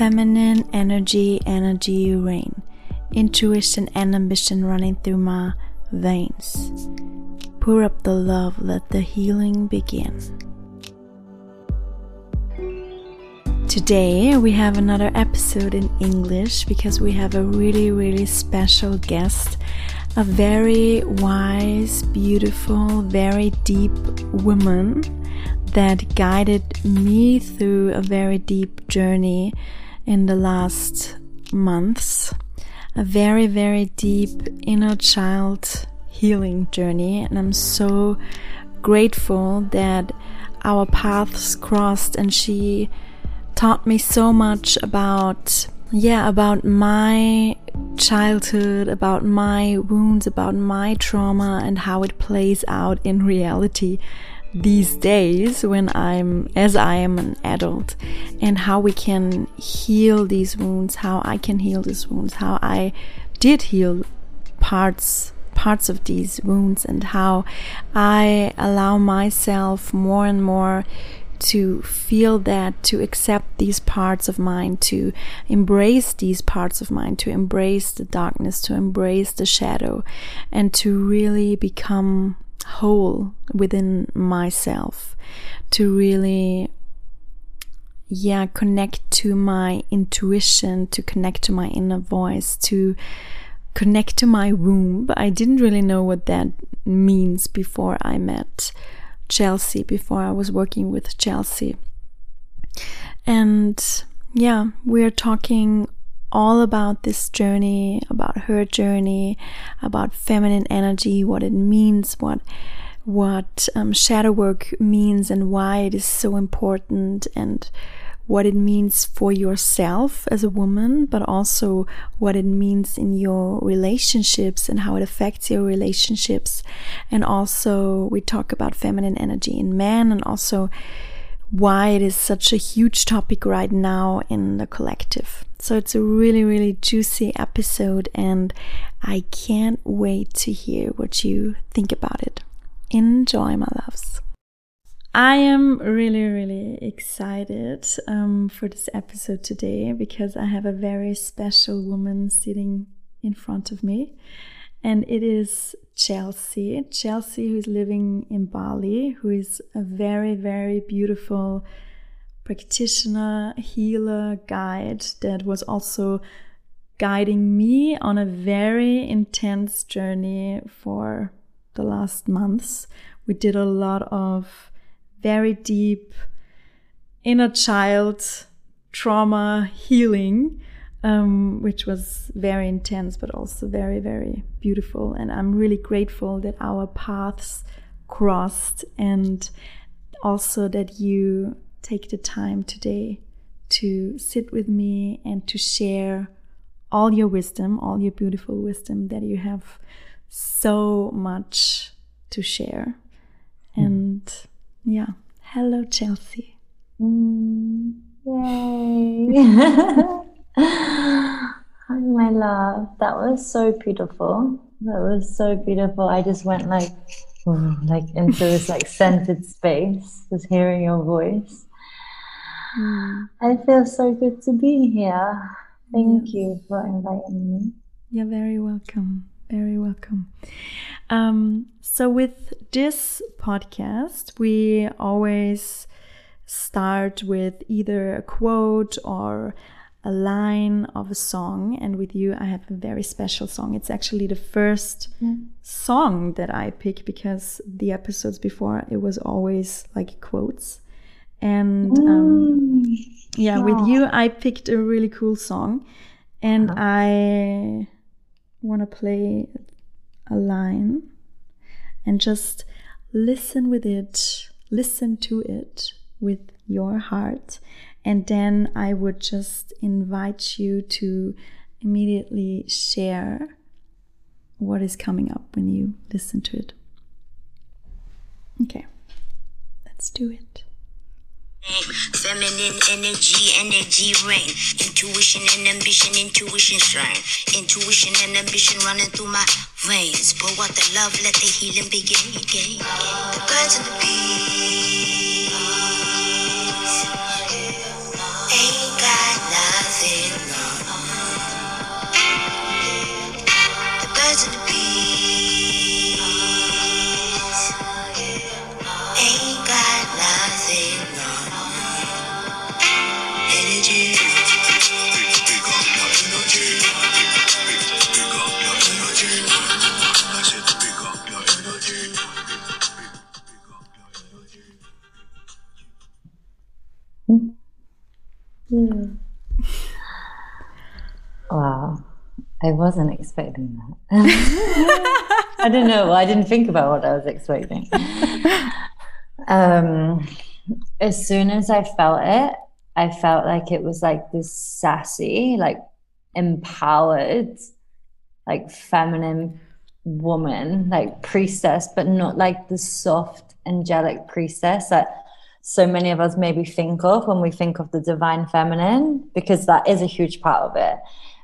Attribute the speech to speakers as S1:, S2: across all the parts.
S1: feminine energy, energy rain, intuition and ambition running through my veins. Pour up the love, let the healing begin. Today we have another episode in English because we have a really, really special guest, a very wise, beautiful, very deep woman that guided me through a very deep journey in the last months. A very, very deep inner child healing journey. And I'm so grateful that our paths crossed and she taught me so much about yeah, about my childhood, about my wounds, about my trauma, and how it plays out in reality these days when I'm, as I am an adult, and how we can heal these wounds, how I can heal these wounds, how I did heal parts parts of these wounds and how I allow myself more and more to feel that, to accept these parts of mine, to embrace these parts of mine, to embrace the darkness, to embrace the shadow, and to really become whole within myself, to really yeah, connect to my intuition, to connect to my inner voice, to connect to my womb. I didn't really know what that means before I met Chelsea before I was working with Chelsea. And yeah, we're talking all about this journey, about her journey, about feminine energy, what it means, what what um, shadow work means, and why it is so important, and what it means for yourself as a woman, but also what it means in your relationships and how it affects your relationships. And also, we talk about feminine energy in men and also why it is such a huge topic right now in the collective. So it's a really, really juicy episode, and I can't wait to hear what you think about it. Enjoy, my loves. I am really, really excited um, for this episode today because I have a very special woman sitting in front of me, and it is Chelsea. Chelsea, who's living in Bali, who is a very, very beautiful practitioner, healer, guide that was also guiding me on a very intense journey for the last months. We did a lot of very deep inner child trauma healing, um, which was very intense, but also very, very beautiful. And I'm really grateful that our paths crossed and also that you take the time today to sit with me and to share all your wisdom, all your beautiful wisdom that you have so much to share. Mm. And yeah. Hello, Chelsea.
S2: Mm, yay. Hi, my love. That was so beautiful. That was so beautiful. I just went like, like into this like centered space, just hearing your voice. I feel so good to be here. Thank yes. you for inviting me.
S1: You're very welcome. Very welcome. Um, so, with this podcast, we always start with either a quote or a line of a song. And with you, I have a very special song. It's actually the first mm. song that I pick because the episodes before it was always like quotes. And um, yeah, yeah, with you, I picked a really cool song. And uh -huh. I want to play a line and just listen with it, listen to it with your heart. And then I would just invite you to immediately share what is coming up when you listen to it. Okay, let's do it. Feminine energy, energy rain. Intuition and ambition, intuition. Intuition and ambition running through my veins. The love, let the healing begin. begin. The birds and the bees
S2: Wow. I wasn't expecting that. I don't know. I didn't think about what I was expecting. Um, as soon as I felt it, I felt like it was like this sassy, like empowered, like feminine woman, like priestess, but not like the soft, angelic priestess that so many of us maybe think of when we think of the divine feminine, because that is a huge part of it.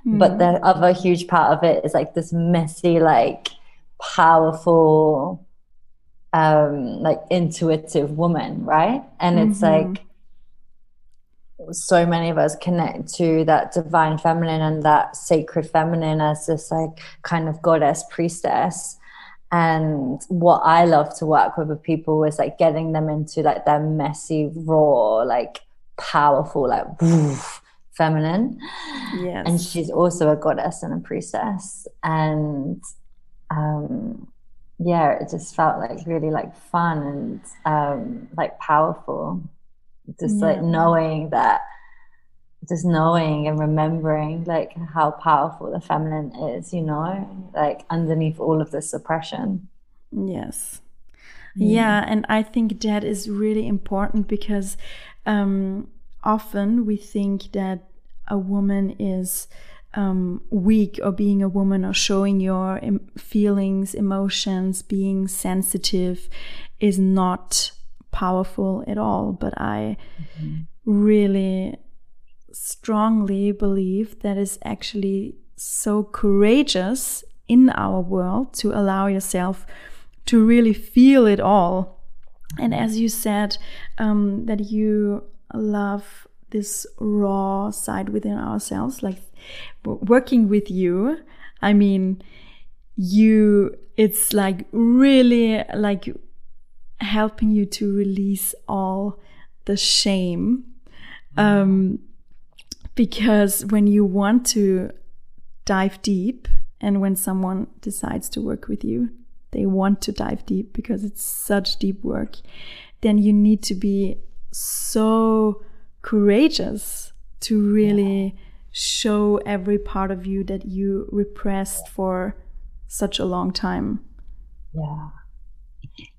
S2: Mm. But the other huge part of it is like this messy, like powerful, um, like intuitive woman, right? And it's mm-hmm. like so many of us connect to that divine feminine and that sacred feminine as this like kind of goddess priestess and what i love to work with with people is like getting them into like their messy raw like powerful like woof, feminine yes. and she's also a goddess and a priestess and um yeah it just felt like really like fun and um like powerful just yeah. like knowing that just knowing and remembering like how powerful the feminine is you know like underneath all of this suppression
S1: yes mm. yeah and i think that is really important because um often we think that a woman is um, weak or being a woman or showing your em- feelings, emotions, being sensitive is not powerful at all. But I mm-hmm. really strongly believe that is actually so courageous in our world to allow yourself to really feel it all. And as you said, um, that you love this raw side within ourselves, like working with you, I mean, you, it's like really like helping you to release all the shame. Um, because when you want to dive deep and when someone decides to work with you, they want to dive deep because it's such deep work, then you need to be so courageous to really yeah. show every part of you that you repressed for such a long time.
S2: Yeah.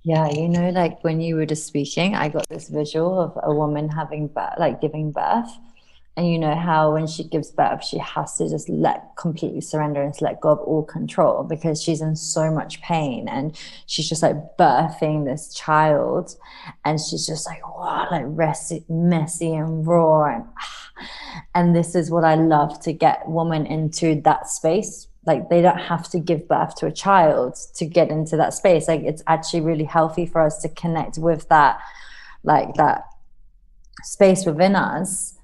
S2: Yeah, you know, like when you were just speaking, I got this visual of a woman having birth, like giving birth. And you know how when she gives birth, she has to just let completely surrender and let go of all control because she's in so much pain and she's just like birthing this child. And she's just like, wow, like messy, messy and raw. And, and this is what I love to get women into that space like they don't have to give birth to a child to get into that space like it's actually really healthy for us to connect with that like that space within us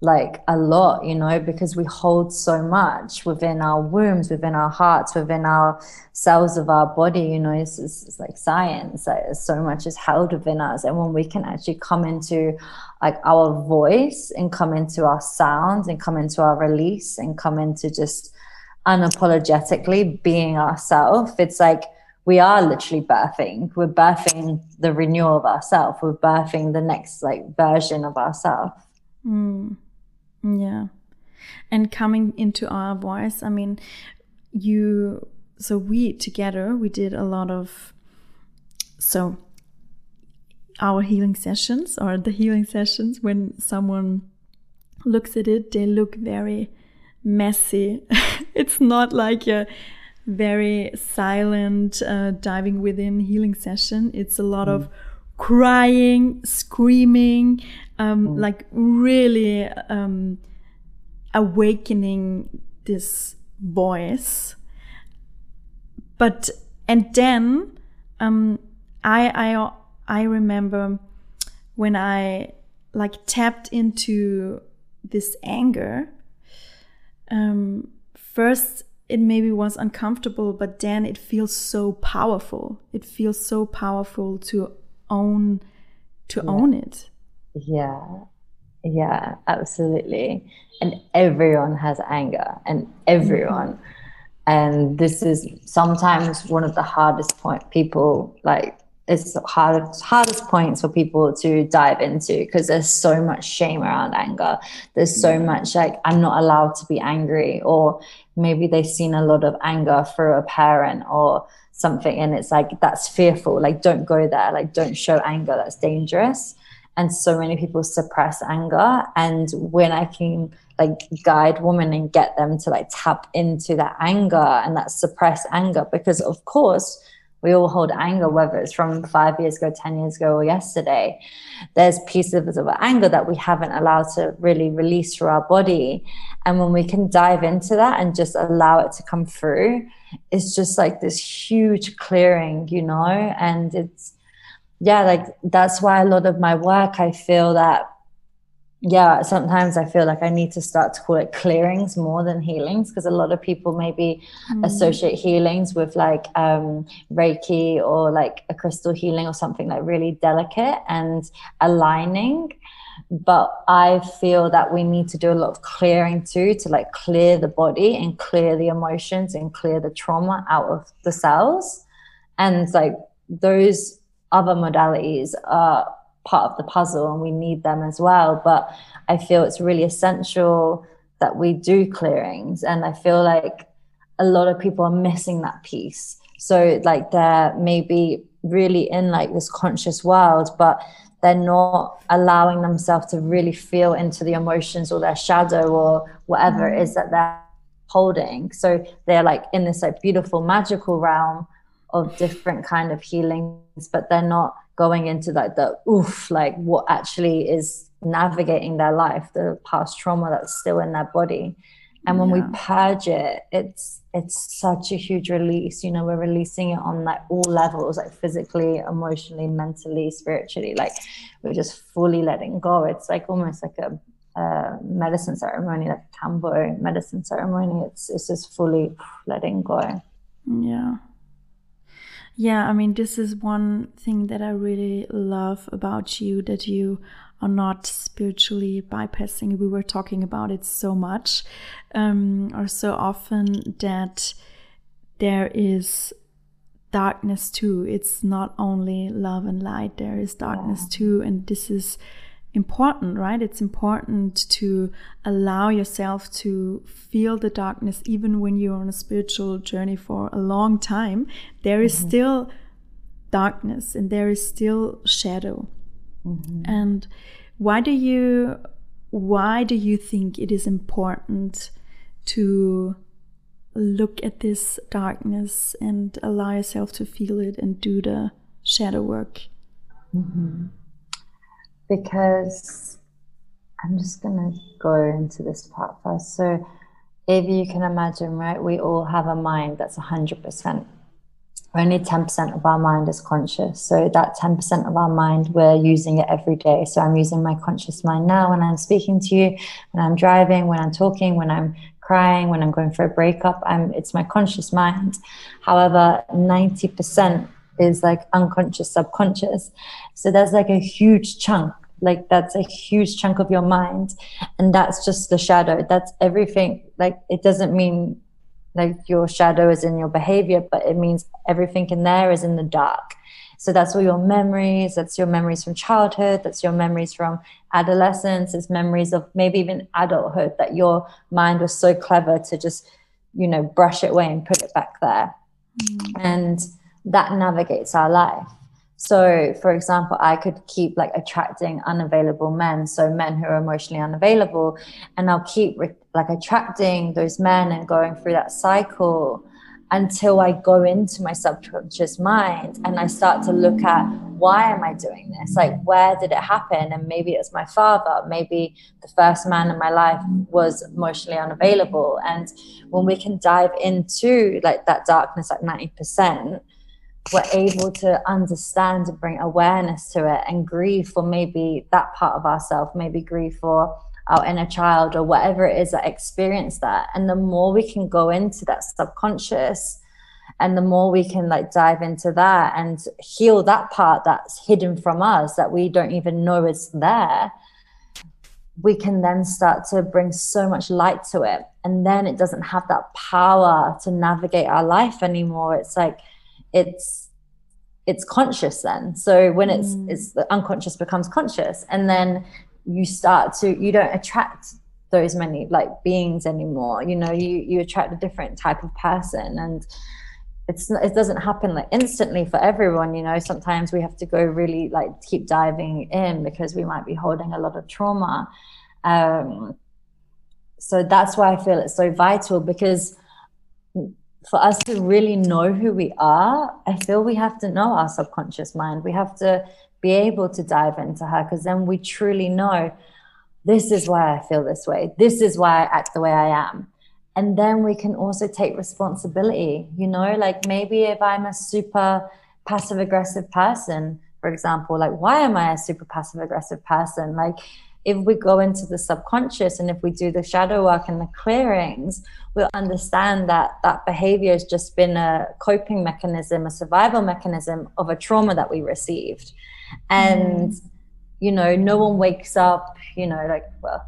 S2: like a lot you know because we hold so much within our wombs within our hearts within our cells of our body you know it's, it's, it's like science like so much is held within us and when we can actually come into like our voice and come into our sounds and come into our release and come into just unapologetically being ourselves, it's like we are literally birthing. We're birthing the renewal of ourselves. We're birthing the next like version of ourselves.
S1: Mm. Yeah. And coming into our voice, I mean, you, so we together, we did a lot of, so our healing sessions or the healing sessions, when someone looks at it, they look very messy. it's not like a very silent uh, diving within healing session. It's a lot mm. of crying, screaming, um, mm. like really um, awakening this voice. But and then um, I I I remember when I like tapped into this anger um, first it maybe was uncomfortable, but then it feels so powerful. It feels so powerful to own to yeah. own it.
S2: Yeah. Yeah, absolutely. And everyone has anger, and everyone. Mm-hmm. And this is sometimes one of the hardest point people like it's hard, hardest points for people to dive into because there's so much shame around anger. There's so much like I'm not allowed to be angry, or maybe they've seen a lot of anger through a parent or something, and it's like that's fearful. Like don't go there. Like don't show anger. That's dangerous. And so many people suppress anger. And when I can like guide women and get them to like tap into that anger and that suppressed anger, because of course we all hold anger, whether it's from five years ago, 10 years ago, or yesterday. There's pieces of anger that we haven't allowed to really release through our body. And when we can dive into that and just allow it to come through, it's just like this huge clearing, you know? And it's, yeah, like that's why a lot of my work, I feel that yeah, sometimes I feel like I need to start to call it clearings more than healings because a lot of people maybe mm. associate healings with like um, Reiki or like a crystal healing or something like really delicate and aligning. But I feel that we need to do a lot of clearing too to like clear the body and clear the emotions and clear the trauma out of the cells. And like those other modalities are part of the puzzle and we need them as well. But I feel it's really essential that we do clearings. And I feel like a lot of people are missing that piece. So like they're maybe really in like this conscious world, but they're not allowing themselves to really feel into the emotions or their shadow or whatever it is that they're holding. So they're like in this like beautiful magical realm of different kind of healings, but they're not going into like the oof, like what actually is navigating their life, the past trauma that's still in their body. And when yeah. we purge it, it's it's such a huge release. You know, we're releasing it on like all levels, like physically, emotionally, mentally, spiritually. Like we're just fully letting go. It's like almost like a, a medicine ceremony, like a Kambo medicine ceremony. It's it's just fully letting go.
S1: Yeah. Yeah, I mean, this is one thing that I really love about you that you are not spiritually bypassing. We were talking about it so much, um, or so often that there is darkness too. It's not only love and light, there is darkness yeah. too. And this is important, right? It's important to allow yourself to feel the darkness even when you're on a spiritual journey for a long time. There is mm-hmm. still darkness and there is still shadow. Mm-hmm. And why do you why do you think it is important to look at this darkness and allow yourself to feel it and do the shadow work?
S2: Mm-hmm because I'm just going to go into this part first. So, if you can imagine, right, we all have a mind that's 100%. Only 10% of our mind is conscious. So, that 10% of our mind, we're using it every day. So, I'm using my conscious mind now when I'm speaking to you, when I'm driving, when I'm talking, when I'm crying, when I'm going for a breakup. I'm, it's my conscious mind. However, 90% is like unconscious, subconscious. So there's like a huge chunk, like that's a huge chunk of your mind. And that's just the shadow. That's everything. Like it doesn't mean like your shadow is in your behavior, but it means everything in there is in the dark. So that's all your memories. That's your memories from childhood. That's your memories from adolescence. It's memories of maybe even adulthood that your mind was so clever to just, you know, brush it away and put it back there. Mm. And that navigates our life. So, for example, I could keep like attracting unavailable men, so men who are emotionally unavailable, and I'll keep re- like attracting those men and going through that cycle until I go into my subconscious mind and I start to look at why am I doing this? Like, where did it happen? And maybe it's my father, maybe the first man in my life was emotionally unavailable. And when we can dive into like that darkness at 90%, we're able to understand and bring awareness to it and grieve for maybe that part of ourselves, maybe grieve for our inner child or whatever it is that experienced that. And the more we can go into that subconscious and the more we can like dive into that and heal that part that's hidden from us that we don't even know is there, we can then start to bring so much light to it. And then it doesn't have that power to navigate our life anymore. It's like, it's, it's conscious then. So when it's, mm. it's the unconscious becomes conscious. And then you start to, you don't attract those many like beings anymore. You know, you, you attract a different type of person. And, it's it doesn't happen like instantly for everyone you know sometimes we have to go really like keep diving in because we might be holding a lot of trauma um, so that's why i feel it's so vital because for us to really know who we are i feel we have to know our subconscious mind. We have to be able to dive into her because then we truly know this is why i feel this way. This is why i act the way i am. And then we can also take responsibility you know? Like maybe if i'm a super passive aggressive person for example like why am i a super passive aggressive person? Like if we go into the subconscious and if we do the shadow work and the clearings we'll understand that that behavior has just been a coping mechanism a survival mechanism of a trauma that we received and mm. you know no one wakes up you know like well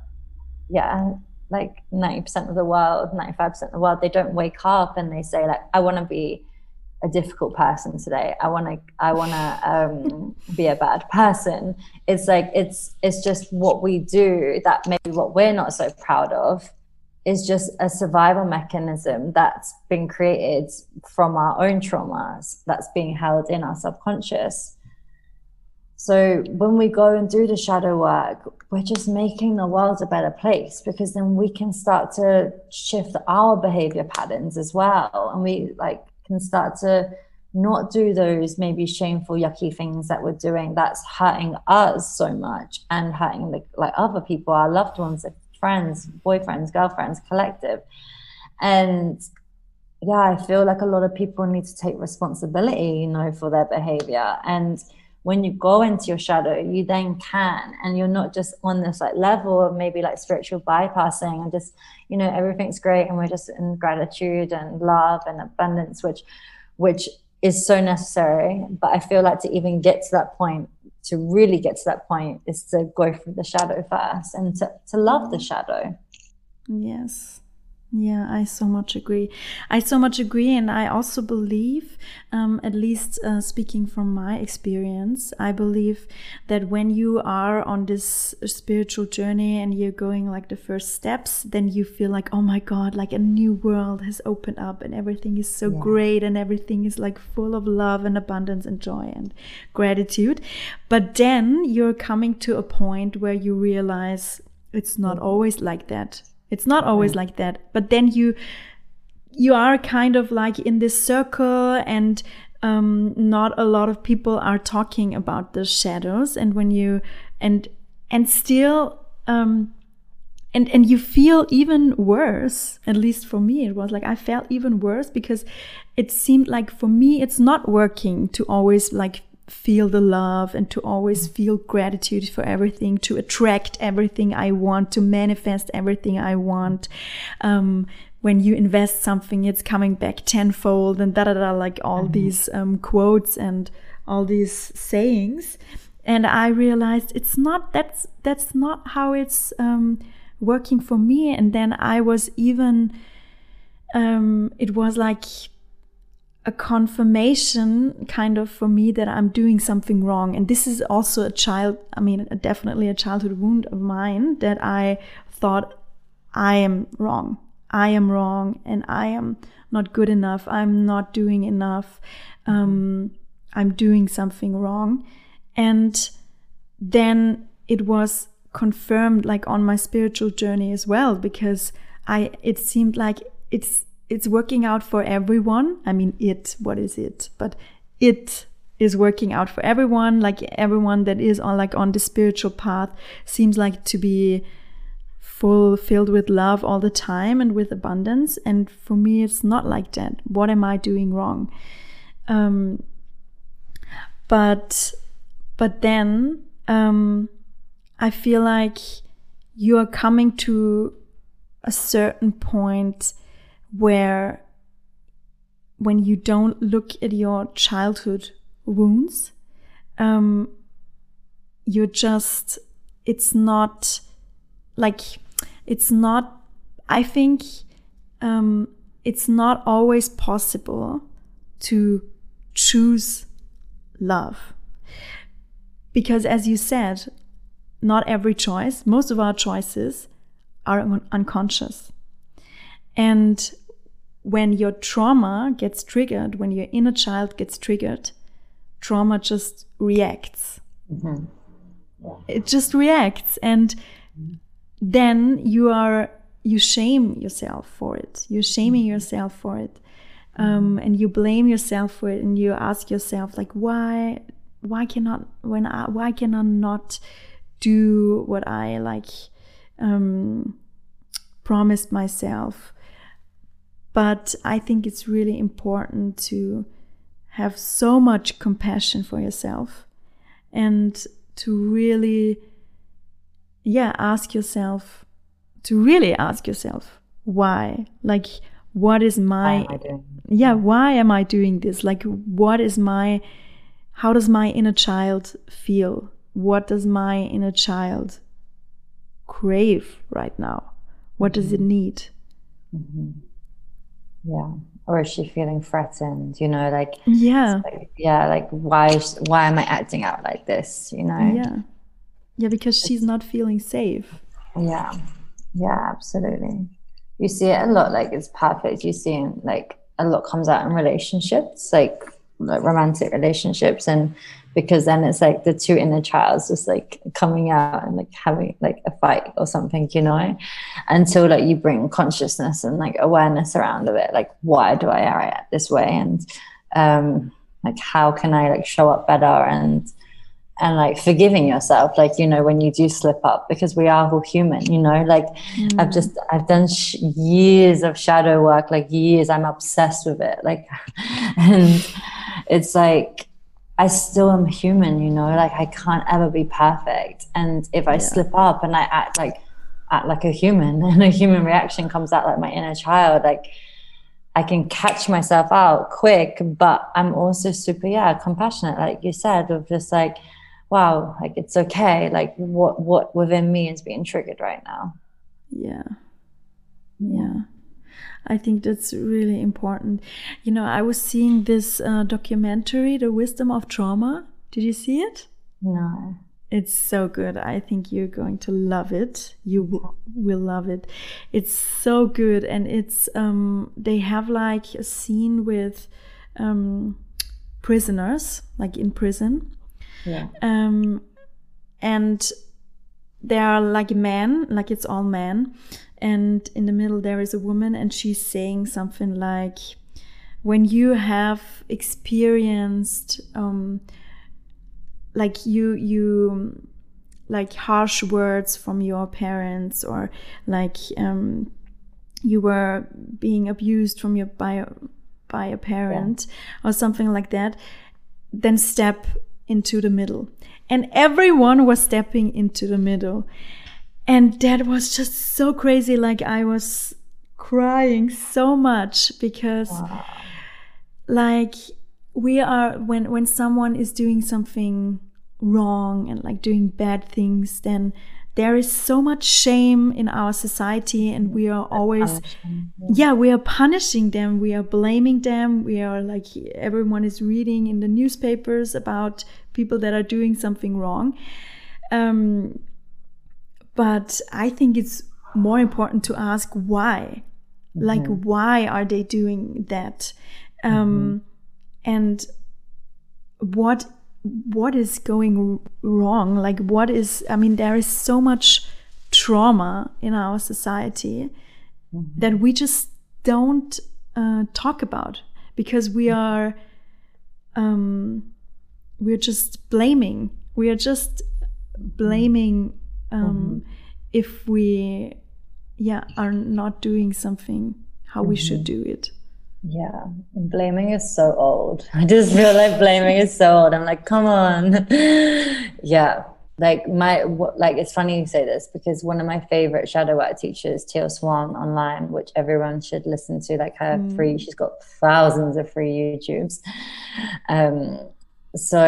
S2: yeah like 90% of the world 95% of the world they don't wake up and they say like i want to be a difficult person today. I want to i want to um, be a bad person. It's like it's it's just what we do that maybe what we're not so proud of is just a survival mechanism that's been created from our own traumas that's being held in our subconscious. So when we go and do the shadow work, we're just making the world a better place because then we can start to shift our behavior patterns as well. And we like can start to not do those maybe shameful, yucky things that we're doing that's hurting us so much and hurting the, like other people, our loved ones, friends, boyfriends, girlfriends, collective. And yeah, I feel like a lot of people need to take responsibility, you know, for their behavior. And when you go into your shadow, you then can, and you're not just on this like level of maybe like spiritual bypassing and just, you know, everything's great and we're just in gratitude and love and abundance, which, which is so necessary. But I feel like to even get to that point, to really get to that point, is to go through the shadow first and to, to love the shadow.
S1: Yes. Yeah, I so much agree. I so much agree. And I also believe, um, at least uh, speaking from my experience, I believe that when you are on this spiritual journey and you're going like the first steps, then you feel like, oh my God, like a new world has opened up and everything is so yeah. great and everything is like full of love and abundance and joy and gratitude. But then you're coming to a point where you realize it's not always like that it's not always like that. But then you you are kind of like in this circle and um, not a lot of people are talking about the shadows and when you and and still um, and and you feel even worse at least for me it was like i felt even worse because it seemed like for me it's not working to always like feel the love and to always feel gratitude for everything, to attract everything I want, to manifest everything I want. Um, when you invest something, it's coming back tenfold and da da da, like all mm-hmm. these um, quotes and all these sayings. And I realized it's not that's that's not how it's um, working for me. And then I was even um, it was like a confirmation kind of for me that I'm doing something wrong. And this is also a child, I mean, definitely a childhood wound of mine that I thought I am wrong. I am wrong and I am not good enough. I'm not doing enough. Um, I'm doing something wrong. And then it was confirmed like on my spiritual journey as well because I it seemed like it's it's working out for everyone. I mean, it, what is it? But it is working out for everyone. Like everyone that is on like on the spiritual path seems like to be full filled with love all the time and with abundance. And for me, it's not like that. What am I doing wrong? Um, but but then um, I feel like you are coming to a certain point where when you don't look at your childhood wounds, um, you're just, it's not, like it's not i think um it's not always possible to choose love. Because as you said not every choice most of our choices are un- unconscious. And when your trauma gets triggered when your inner child gets triggered trauma just reacts.
S2: Mm-hmm.
S1: it just reacts and then you are you shame yourself for it. You're shaming yourself for it. Um, and you blame yourself for it and you ask yourself like why why cannot when I, why can i not do what i like um, promised myself but i think it's really important to have so much compassion for yourself and to really yeah ask yourself to really ask yourself why. Like what is my
S2: Why am I doing
S1: yeah why am i doing this? Like what is my how does my inner child feel? What does my inner child crave right now? What does it mm-hmm. need mm-hmm.
S2: Yeah. Or is she feeling threatened? You know, like,
S1: yeah
S2: like yeah, like why why am I acting out like this? You know?
S1: yeah yeah because she's not feeling safe
S2: Yeah. Yeah, absolutely. You see it a lot, like it's perfect. You see like a lot comes out in relationships, like like romantic relationships. And because then it's like the two inner childs just like coming out and like having like a fight or something, you know, until like you bring consciousness and like awareness around of it. Like, why do I react this way? And um like how can I like show up better? And and like forgiving yourself like you know when you do slip up because we are all human you know? Like i've just i've done sh- years of shadow work like years i'm obsessed with it like and it's like i still am human you know like i can't ever be perfect and if i slip up and i act like act like a human and a human reaction comes out like my inner child like I can catch myself out quick, but I'm also super, yeah, compassionate, like you said, of just like, wow, like it's okay. Like what what within me is being triggered right now.
S1: Yeah. Yeah. I think that's really important. You know, I was seeing this uh, documentary, The Wisdom of Trauma. Did you see it?
S2: No.
S1: It's so good. I think you're going to love it. You w- will love it. It's so good, and it's um, they have like a scene with um, prisoners, like in prison,
S2: Yeah.
S1: um, and there are like men, like it's all men, and in the middle there is a woman, and she's saying something like, "When you have experienced, um, like you you." like harsh words from your parents or like um, you were being abused from your by a, by a parent or something like that then step into the middle and everyone was stepping into the middle and that was just so crazy like i was crying so much because like we are when when someone is doing something wrong and like doing bad things then there is so much shame in our society and we are always yeah we are punishing them. We are blaming them. We are like everyone is reading in the newspapers about people that are doing something wrong. Um, but i think it's more important to ask why. Like why are they doing that? Um, and what what is going wrong? Like what is i mean there is so much trauma in our society that we just don't uh, talk about because we are um, we're just blaming. We are just blaming um, if we yeah are not doing something how we should do it
S2: Yeah. Blaming is so old. I just feel like blaming is so old. I'm like, come on. yeah. Like my like it's funny you say this because one of my favorite shadow work teachers, Teal Swan online, which everyone should listen to, like her free, she's got thousands of free YouTubes. Um so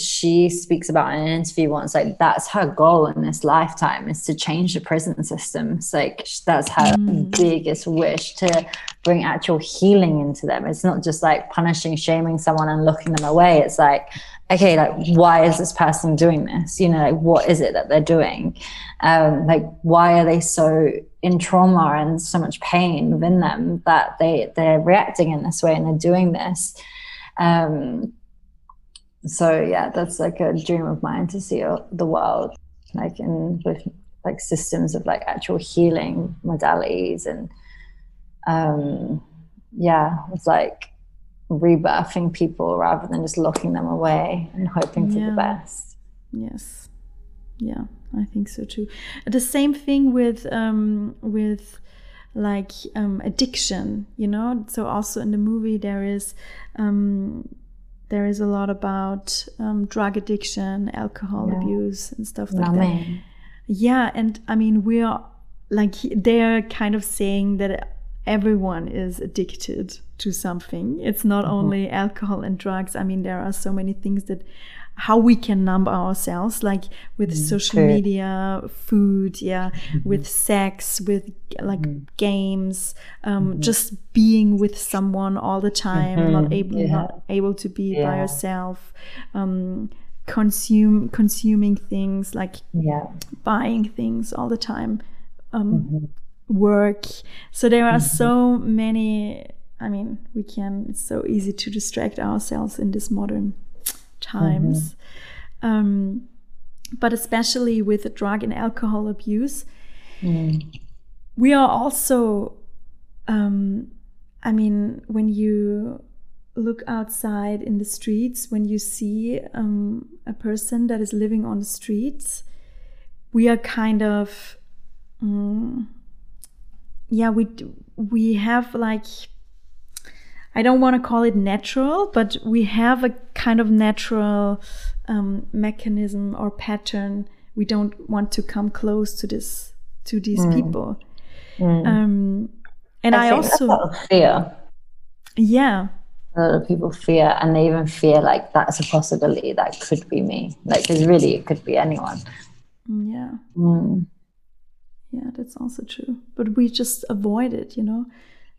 S2: she speaks about in an interview once like that's her goal in this lifetime is to change the prison systems. Like that's her mm. biggest wish to bring actual healing into them. It's not just like punishing shaming someone and looking them away. It's like okay like why is this person doing this? You know like what is it that they're doing? Um like why are they so in trauma and so much pain within them that they they're reacting in this way and they're doing this? Um so yeah that's like a dream of mine to see the world like in with like systems of like actual healing modalities and um yeah it's like rebirthing people rather than just locking them away and hoping for yeah. the best.
S1: Yes. Yeah i think so too. The same thing with um with like um addiction you know? So also in the movie there is um there is a lot about um, drug addiction, alcohol yeah. abuse, and stuff like that. Yeah, and I mean, we're like they're kind of saying that everyone is addicted to something. It's not mm-hmm. only alcohol and drugs. I mean, there are so many things that how we can numb ourselves like with mm, social media food yeah mm-hmm. with sex with like mm-hmm. games um, mm-hmm. just being with someone all the time not mm-hmm. able yeah. not able to be yeah. by yourself um, consume consuming things like
S2: yeah.
S1: buying things all the time um, mm-hmm. work so there are so many i mean we can it's so easy to distract ourselves in this modern times. Mm-hmm. Um, but especially with drug and alcohol abuse, mm. we are also, um, I mean, when you look outside in the streets, when you see um, a person that is living on the streets, we are kind of, um, yeah, we we have like I don't want to call it natural, but we have a kind of natural um, mechanism or pattern. We don't want to come close to this to these mm. people. Mm. Um, and I, I also
S2: fear.
S1: Yeah.
S2: A lot of people fear, and they even fear like that's a possibility that could be me. Like, because really, it could be anyone.
S1: Mm, yeah.
S2: Mm.
S1: Yeah, that's also true. But we just avoid it, you know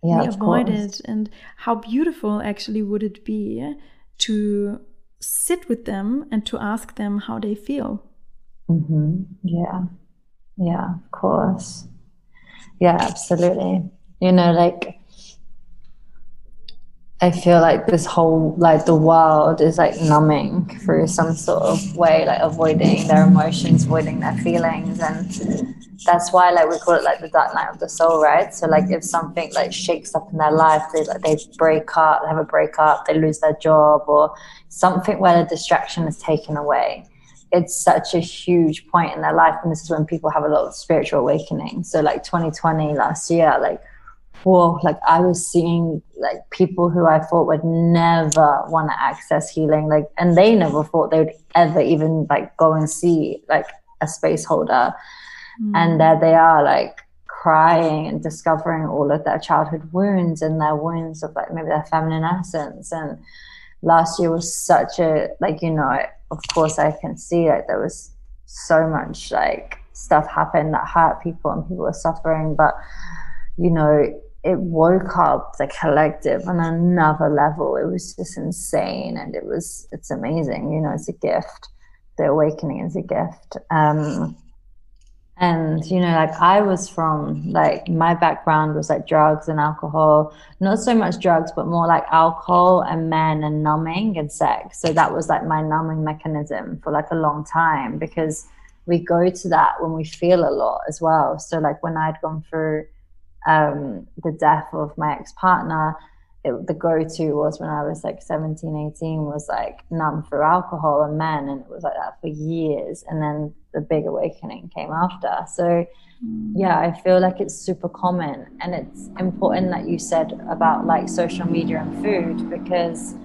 S2: yeah,
S1: we avoid it. and how beautiful actually would it be to sit with them and to ask them how they feel?
S2: Mm-hmm. yeah. Yeah of course. Yeah absolutely. You know like I feel like this whole like the world is like numbing through some sort of way, like avoiding their emotions, avoiding their feelings, and that's why like we call it like the dark night of the soul, right? So like if something like shakes up in their life, they like they break up, they have a breakup, they lose their job, or something where the distraction is taken away. It's such a huge point in their life, and this is when people have a lot of spiritual awakening. So like 2020 last year, like whoa, like I was seeing like people who I thought would never want to access healing, like, and they never thought they would ever even like go and see like a space holder. Mm. And there they are, like crying and discovering all of their childhood wounds and their wounds of like maybe their feminine essence. And last year was such a, like, you know, of course I can see like there was so much like stuff happened that hurt people and people were suffering, but you know, it woke up the collective on another level. It was just insane, and it was it's amazing. You know, it's a gift. The awakening is a gift. Um, and you know, like I was from like my background was like drugs and alcohol. Not so much drugs, but more like alcohol and men and numbing and sex. So that was like my numbing mechanism for like a long time because we go to that when we feel a lot as well. So like when I'd gone through um, the death of my ex partner, the go to was when I was like 17, 18, was like numb through alcohol and men. And it was like that for years. And then the big awakening came after. So, mm. yeah, I feel like it's super common. And it's important that you said about like social media and food because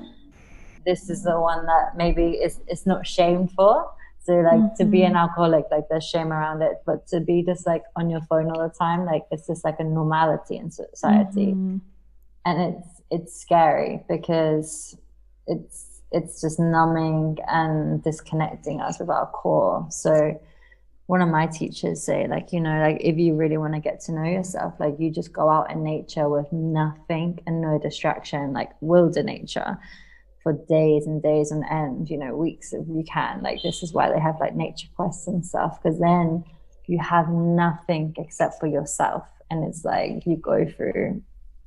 S2: this is the one that maybe is, it's not shamed for. So like mm-hmm. to be an mm-hmm. alcoholic, like there's shame around it, but to be just like on your phone all the time, like it's just like a normality in society, mm-hmm. and it's it's scary because it's it's just numbing and disconnecting us with our core. So one of my teachers say like you know like if you really want to get to know yourself like you just go out in nature with nothing and no distraction like wilder nature for days and days on end you know weeks if you can like this is why they have like nature quests and stuff because then you have nothing except for yourself and it's like you go through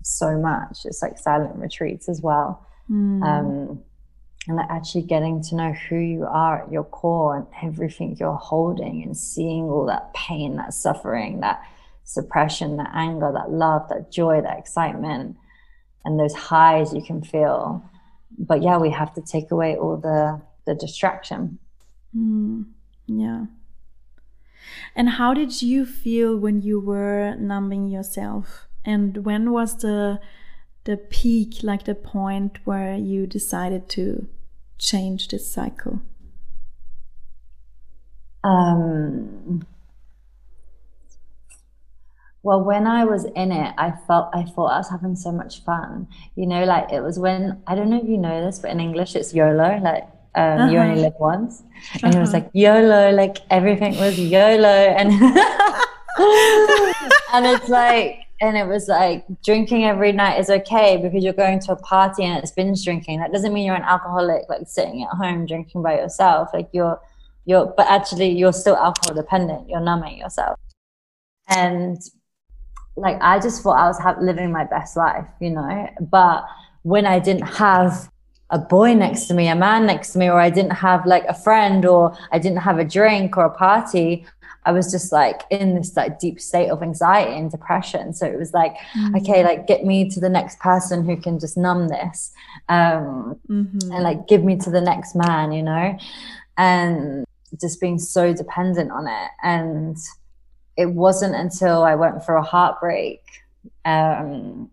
S2: so much it's like silent retreats as well mm. um and like actually getting to know who you are at your core and everything you're holding and seeing all that pain, that suffering, that suppression, that anger, that love, that joy, that excitement, and those highs you can feel. But yeah, we have to take away all the the distraction.
S1: Mm, yeah. And how did you feel when you were numbing yourself? And when was the the peak, like the point where you decided to change this cycle?
S2: Um, well, when I was in it, I felt I thought I was having so much fun. You know, like it was when I don't know if you know this, but in English it's YOLO, like um, uh-huh. you only live once, and uh-huh. it was uh-huh. like YOLO, like everything was YOLO, and and it's like and it was like drinking every night is okay because you're going to a party and it's binge drinking. That doesn't mean you're an alcoholic, like sitting at home drinking by yourself. Like you're, you're, but actually you're still alcohol dependent. You're numbing yourself. And like I just thought I was ha- living my best life, you know. But when I didn't have a boy next to me, a man next to me, or I didn't have like a friend, or I didn't have a drink or a party, I was just like in this like deep state of anxiety and depression. So it was like, mm-hmm. okay, like get me to the next person who can just numb this, um, mm-hmm. and like give me to the next man, you know, and just being so dependent on it. And it wasn't until I went for a heartbreak, um,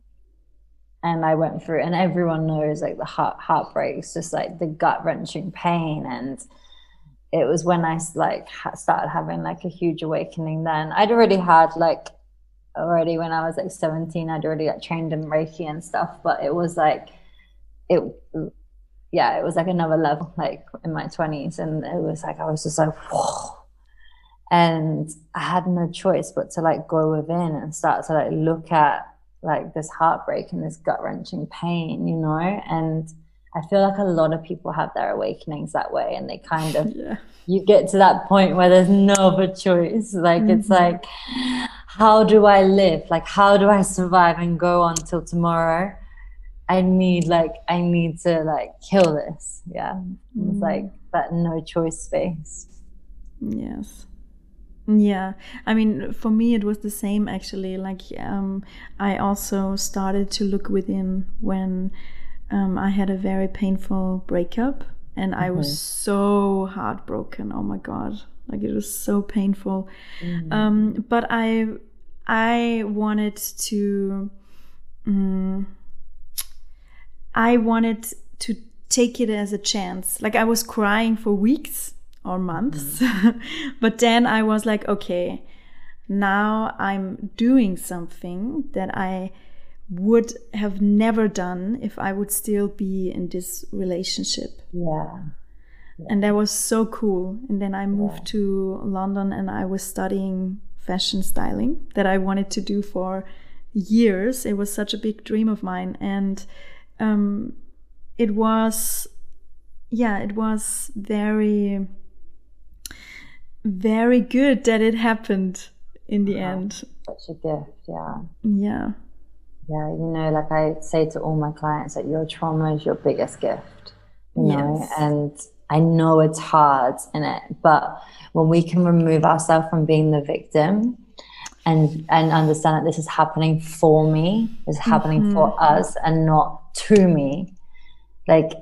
S2: and I went through, and everyone knows like the heart heartbreaks, just like the gut wrenching pain. And it was when I like started having like a huge awakening. Then. I'd already had like already when I was like 17, I'd already like trained in Reiki and stuff, but it was like it yeah, it was like another level like in my 20s and it was like I was just like whoa and I had no choice but to like go within and start to like look at like this heartbreak and this gut wrenching pain, you know, and I feel like a lot of people have their awakenings that way and they kind of yeah. you get to that point where there's no other choice. Like mm-hmm. it's like how do I live? Like how do I survive and go on till tomorrow? I need like I need to like kill this. Yeah. Mm-hmm. It's like that no choice space.
S1: Yes. Yeah, I mean, for me, it was the same actually. Like, um, I also started to look within when um, I had a very painful breakup and mm-hmm. I was mm-hmm. so heartbroken. Oh my God. Like it was so painful. Mm-hmm. Um, but I, I wanted to, um, I wanted to take it as a chance. Like I was crying for weeks or months, mm-hmm. but then I was like, okay, now I'm doing something that I would have never done if I would still be in this relationship.
S2: Yeah.
S1: yeah. And that was so cool. And then I moved yeah. to London and I was studying fashion styling that I wanted to do for years. It was such a big dream of mine. And um, it was, yeah, it was very, very good that it happened in the end.
S2: Such a gift, yeah.
S1: Yeah.
S2: Yeah, you know, like I say to all my clients that your trauma is your biggest gift, you yes. know, and I know it's hard in it, but when we can remove ourselves from being the victim and and understand that this is happening for me, is happening mm-hmm. for us and not to me, like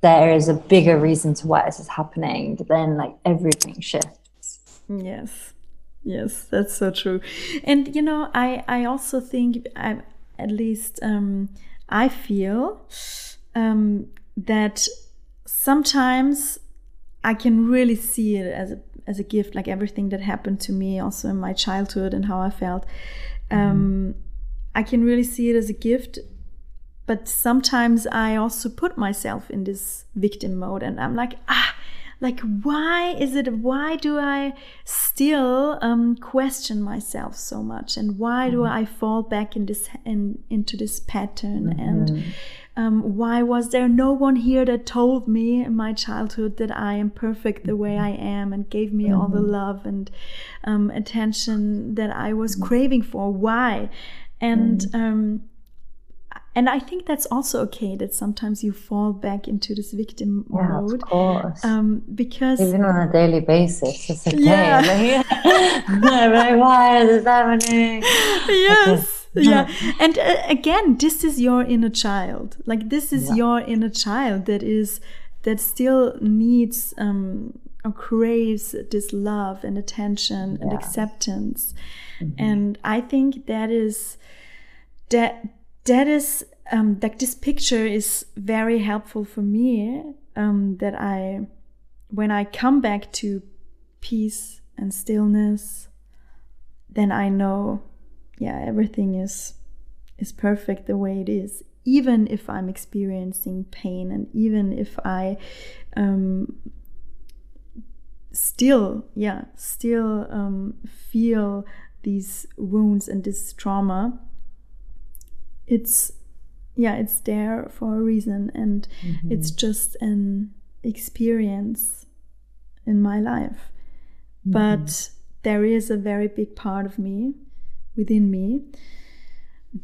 S2: there is a bigger reason to why this is happening, then like everything shifts.
S1: Yes. Yes, that's so true. And you know, I I also think I at least um, I feel um, that sometimes I can really see it as a as a gift, like everything that happened to me, also in my childhood and how I felt. Um, mm. I can really see it as a gift, but sometimes I also put myself in this victim mode and I'm like, ah, like why is it why do i still um, question myself so much and why mm-hmm. do i fall back in this in, into this pattern mm-hmm. and um, why was there no one here that told me in my childhood that i am perfect the way i am and gave me mm-hmm. all the mm-hmm. love and um, attention that i was mm-hmm. craving for why and mm-hmm. um, and I think that's also okay that sometimes you fall back into this victim
S2: yeah,
S1: mode.
S2: Of course.
S1: Um, because
S2: even on a daily basis, it's okay. Yeah. like, why is this happening?
S1: Yes. yeah. And uh, again, this is your inner child. Like this is yeah. your inner child that is that still needs um, or craves this love and attention yeah. and acceptance. Mm-hmm. And I think that is that that is um, like this picture is very helpful for me um, that I when I come back to peace and stillness then I know yeah everything is is perfect the way it is even if I'm experiencing pain and even if I um, still yeah still um, feel these wounds and this trauma it's yeah it's there for a reason and mm-hmm. it's just an experience in my life mm-hmm. but there is a very big part of me within me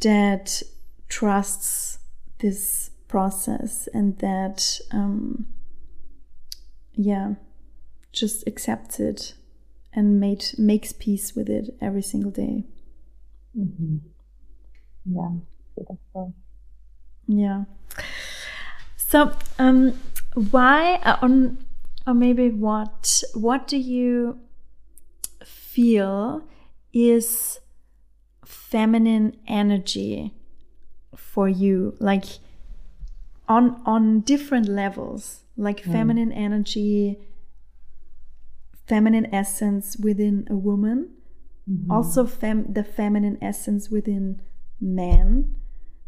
S1: that trusts this process and that um, yeah just accepts it and made makes peace with it every single day
S2: mm-hmm. yeah
S1: Yeah. So, um, why uh, on or maybe what what do you feel is feminine energy for you like on on different levels like mm. feminine energy feminine essence within a woman mm-hmm. also fem- the feminine essence within men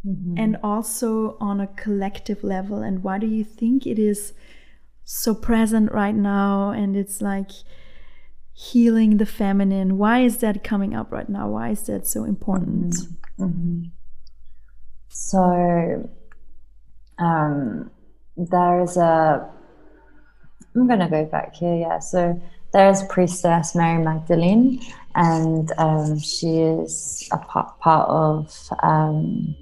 S1: mm-hmm. and also on a collective level. And why do you think it is so present right now? And it's like healing the feminine. Why is that coming up right now? Why is that so important?
S2: Mm-hmm. mm-hmm. So, um, there's a. I'm gonna go back here. Yeah. So there's priestess Mary Magdalene, and um, she is a part, part of um,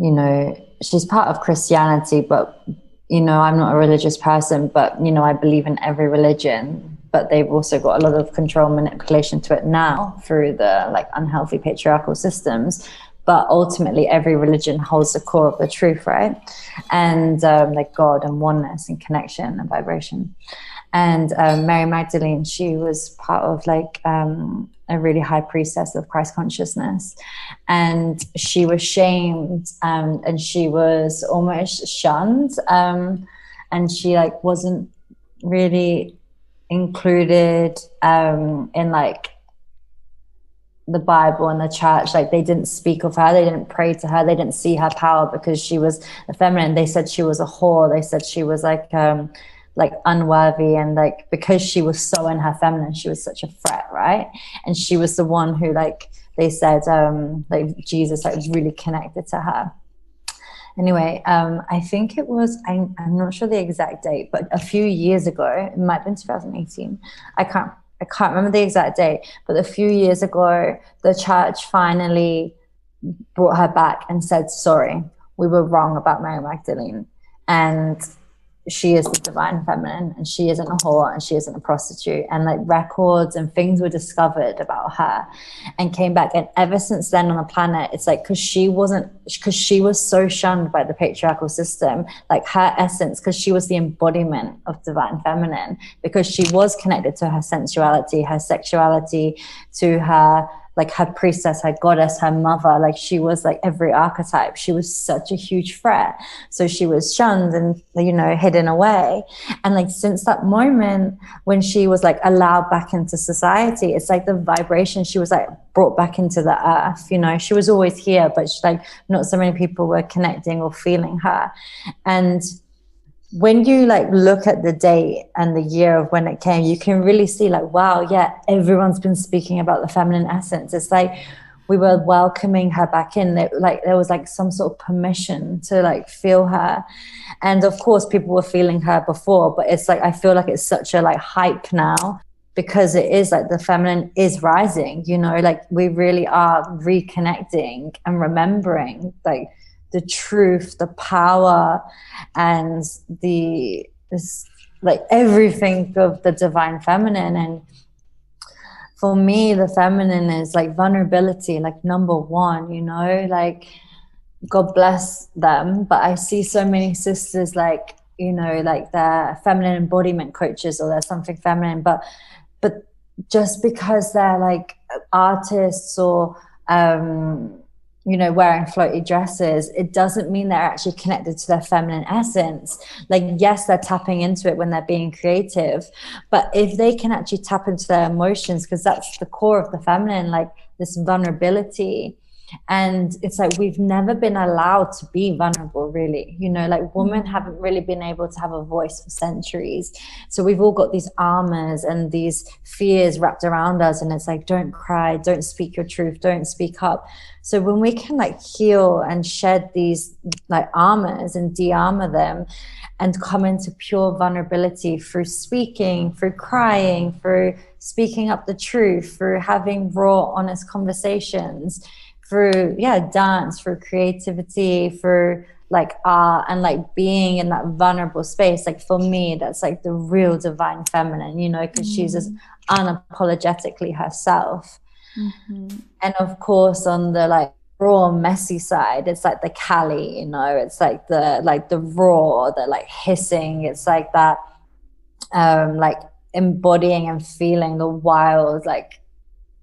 S2: you know, she's part of Christianity, but, you know, I'm not a religious person, but, you know, I believe in every religion. But they've also got a lot of control manipulation to it now through the like unhealthy patriarchal systems. But ultimately, every religion holds the core of the truth, right? And um, like God and oneness and connection and vibration. And um, Mary Magdalene, she was part of like um, a really high priestess of Christ consciousness. And she was shamed um, and she was almost shunned. Um, and she like wasn't really included um, in like the Bible and the church, like they didn't speak of her, they didn't pray to her, they didn't see her power because she was feminine. They said she was a whore. They said she was like um, like unworthy and like because she was so in her feminine she was such a threat right? And she was the one who like they said um like jesus like really connected to her. Anyway um i think it was I'm, I'm not sure the exact date but a few years ago it might have been 2018 i can't i can't remember the exact date but a few years ago the church finally brought her back and said sorry we were wrong about mary magdalene. And she is the divine feminine and she isn't a whore and she isn't a prostitute. And like records and things were discovered about her and came back. And ever since then on the planet it's like because she wasn't because she was so shunned by the patriarchal system like her essence because she was the embodiment of divine feminine because she was connected to her sensuality her sexuality to her like her priestess, her goddess, her mother. Like she was like every archetype. She was such a huge threat. So she was shunned and, you know, hidden away. And like since that moment when she was like allowed back into society, it's like the vibration, she was like brought back into the earth. You know, she was always here, but she, like not so many people were connecting or feeling her. And when you like look at the date and the year of when it came, you can really see like, wow, yeah, everyone's been speaking about the feminine essence. It's like we were welcoming her back in. like there was like some sort of permission to like feel her. And of course people were feeling her before, but it's like I feel like it's such a like hype now because it is like the feminine is rising, you know, like we really are reconnecting and remembering like the truth, the power, and the this like everything of the divine feminine. And for me, the feminine is like vulnerability, like number one, you know, like God bless them. But I see so many sisters like, you know, like they're feminine embodiment coaches or they're something feminine, but but just because they're like artists or um you know, wearing floaty dresses, it doesn't mean they're actually connected to their feminine essence. Like, yes, they're tapping into it when they're being creative, but if they can actually tap into their emotions, because that's the core of the feminine, like this vulnerability, and it's like we've never been allowed to be vulnerable really. You know like women mm. haven't really been able to have a voice for centuries. So we've all got these armors and these fears wrapped around us. And it's like don't cry don't speak your truth don't speak up. So when we can like heal and shed these like armors and de-armor them and come into pure vulnerability through speaking through crying through speaking up the truth through having raw honest conversations through yeah dance for creativity for like art and like being in that vulnerable space like for me that's like the real divine feminine you know because mm she's just mm-hmm. unapologetically herself mm-hmm. and of course on the like raw messy side it's like the kali you know it's like the like the raw the like hissing it's like that um like embodying and feeling the wild like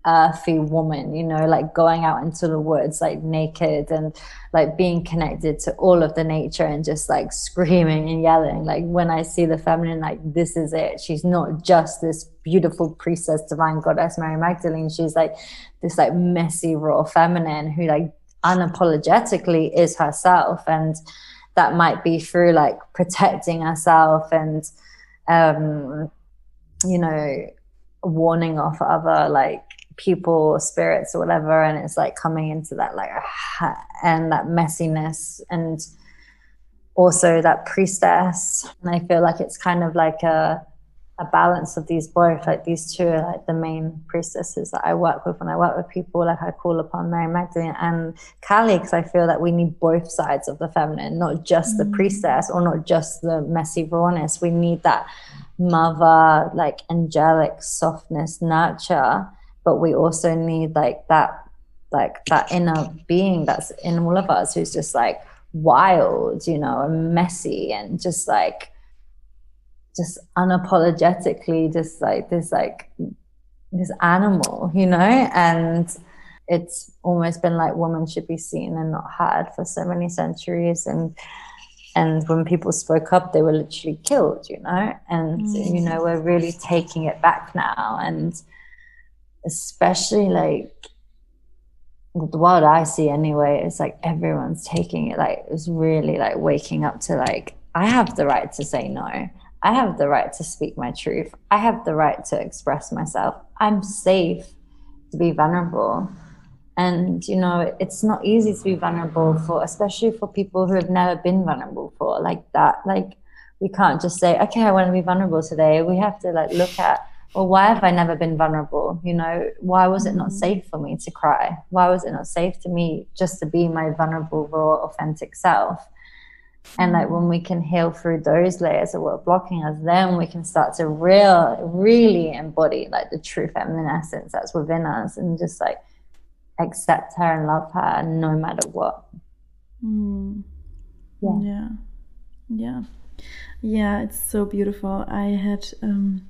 S2: earthy woman, you know, like going out into the woods, like naked and like being connected to all of the nature and just like screaming and yelling. Like when I see the feminine, like this is it. She's not just this beautiful priestess, divine goddess, Mary Magdalene. She's like this like messy, raw feminine who like unapologetically is herself. And that might be through like protecting herself and, um, you know, warning off other like people or spirits or whatever and it's like coming into that like and that messiness and also that priestess and i feel like it's kind of like a a balance of these both like these two are like the main priestesses that i work with when i work with people like i call upon mary magdalene and kali because i feel that we need both sides of the feminine not just mm. the priestess or not just the messy rawness we need that mother like angelic softness nurture but we also need like that like that inner being that's in all of us who's just like wild you know and messy and just like just unapologetically just like this like this animal you know? And it's almost been like women should be seen and not heard for so many centuries. And and when people spoke up they were literally killed you know? And mm. you know we're really taking it back now. And especially like the world I see anyway, it's like everyone's taking it like it's really like waking up to like I have the right to say no. I have the right to speak my truth. I have the right to express myself. I'm safe to be vulnerable. And you know, it's not easy to be vulnerable for especially for people who have never been vulnerable for like that. Like we can't just say, okay, I want to be vulnerable today. We have to like look at well, why have I never been vulnerable? You know, why was it not mm-hmm. safe for me to cry? Why was it not safe to me just to be my vulnerable, raw, authentic self? And like when we can heal through those layers of what blocking us, then we can start to real, really embody like the true feminine essence that's within us, and just like accept her and love her no matter what.
S1: Mm. Yeah. yeah, yeah, yeah. It's so beautiful. I had um,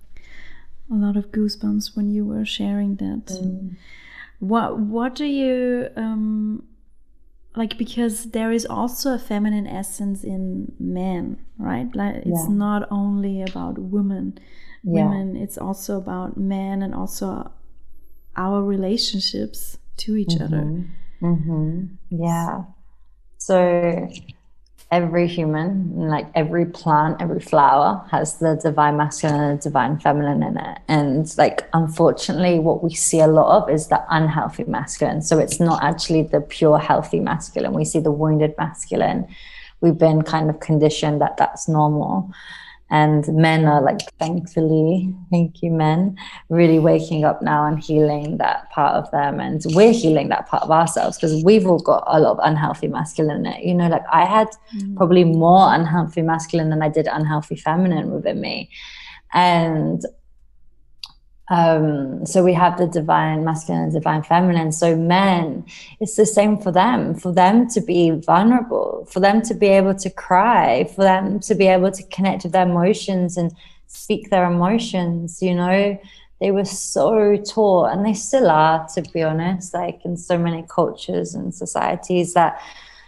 S1: a lot of goosebumps when you were sharing that. Mm. what what do you um like because there is also a feminine essence in men right like it's yeah. not only about women women yeah. it's also about men and also our relationships to each mm -hmm. other
S2: mm-hmm. yeah so every human, like every plant, every flower has the divine masculine and the divine feminine in it. And like, unfortunately, what we see a lot of is the unhealthy masculine. So it's not actually the pure healthy masculine. We see the wounded masculine. We've been kind of conditioned that that's normal and men are like thankfully thank you men really waking up now and healing that part of them. And we're healing that part of ourselves because we've all got a lot of unhealthy masculine in it. You know like i had mm. probably more unhealthy masculine than i did unhealthy feminine within me. And um, so we have the divine masculine and divine feminine. So men, it's the same for them, for them to be vulnerable, for them to be able to cry, for them to be able to connect with their emotions and speak their emotions, you know, they were so taught and they still are, to be honest, like in so many cultures and societies that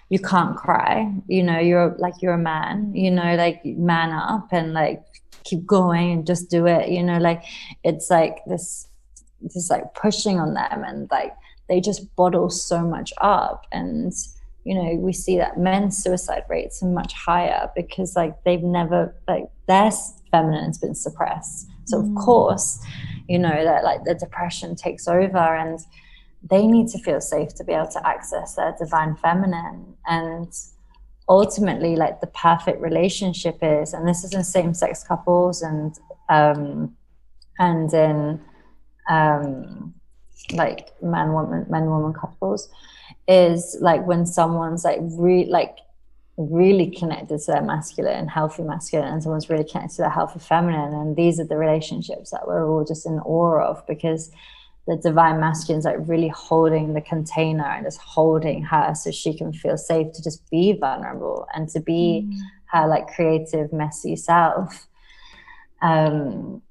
S2: you can't cry, you know, you're like, you're a man, you know, like man up and like keep going and just do it you know like it's like this this like pushing on them and like they just bottle so much up. And you know we see that men's suicide rates are much higher because like they've never like their feminine's been suppressed. So mm. of course you know that like the depression takes over and they need to feel safe to be able to access their divine feminine. And ultimately like the perfect relationship is and this is in same-sex couples and um and in um like man woman men woman couples is like when someone's like really like really connected to their masculine healthy masculine and someone's really connected to their healthy feminine and these are the relationships that we're all just in awe of because the divine masculine is like really holding the container and just holding her so she can feel safe to just be vulnerable and to be mm. her like creative, messy self. Um,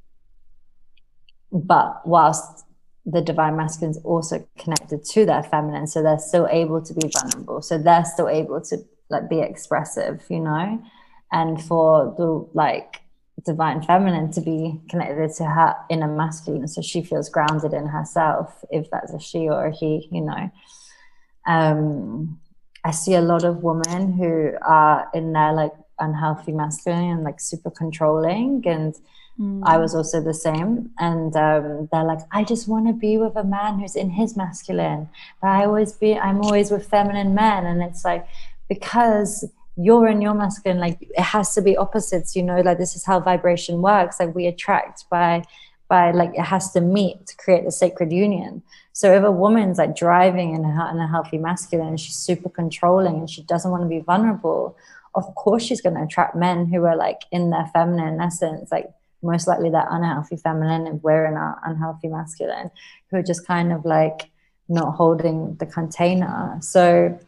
S2: but whilst the divine masculine is also connected to their feminine, so they're still able to be vulnerable. So they're still able to like be expressive, you know, and for the like divine feminine to be connected to her inner masculine so she feels grounded in herself if that's a she or a he you know um i see a lot of women who are in their like unhealthy masculine and like super controlling and mm. i was also the same and um, they're like i just want to be with a man who's in his masculine but i always be i'm always with feminine men and it's like because you're in your masculine like it has to be opposites you know like this is how vibration works like we attract by by like it has to meet to create a sacred union. So if a woman's like driving in a, in a healthy masculine and she's super controlling and she doesn't want to be vulnerable of course she's going to attract men who are like in their feminine essence like most likely that unhealthy feminine and we're in our unhealthy masculine who are just kind of like not holding the container. So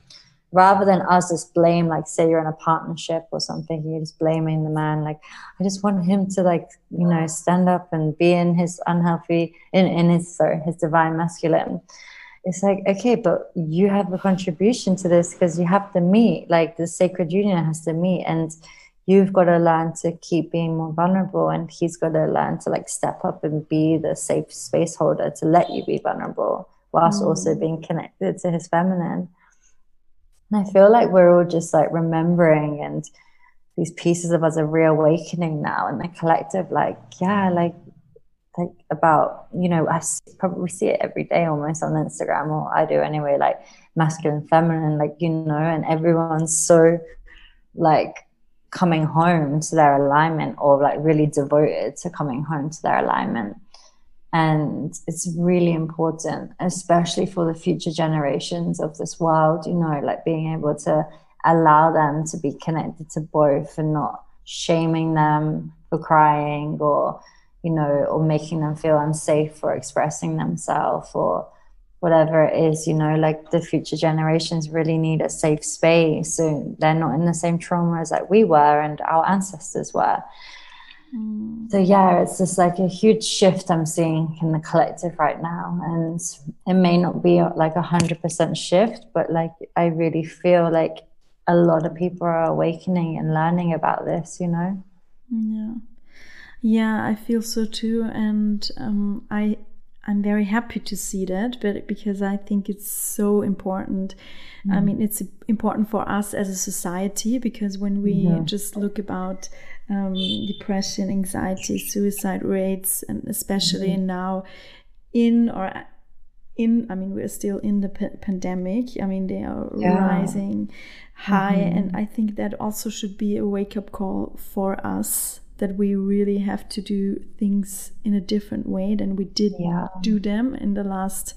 S2: rather than us just blame like say you're in a partnership or something you're just blaming the man like i just want him to like you know stand up and be in his unhealthy in, in his sorry his divine masculine it's like okay but you have a contribution to this because you have to meet like the sacred union has to meet and you've got to learn to keep being more vulnerable and he's got to learn to like step up and be the safe space holder to let you be vulnerable whilst mm. also being connected to his feminine and I feel like we're all just like remembering and these pieces of us are reawakening now in the collective, like, yeah, like like about, you know, I probably see it every day almost on Instagram, or I do anyway, like masculine, feminine, like, you know, and everyone's so like coming home to their alignment or like really devoted to coming home to their alignment. And it's really important, especially for the future generations of this world, you know, like being able to allow them to be connected to both and not shaming them for crying or, you know, or making them feel unsafe for expressing themselves or whatever it is, you know, like the future generations really need a safe space. So they're not in the same trauma as like we were and our ancestors were. So yeah, it's just like a huge shift I'm seeing in the collective right now, and it may not be like a hundred percent shift, but like I really feel like a lot of people are awakening and learning about this. You know?
S1: Yeah, yeah, I feel so too, and um, I I'm very happy to see that, but because I think it's so important. Mm. I mean, it's important for us as a society because when we yeah. just look about um, depression, anxiety, suicide rates, and especially mm-hmm. now in or in, I mean, we're still in the p- pandemic. I mean, they are yeah. rising high, mm-hmm. and I think that also should be a wake up call for us that we really have to do things in a different way than we did yeah. do them in the last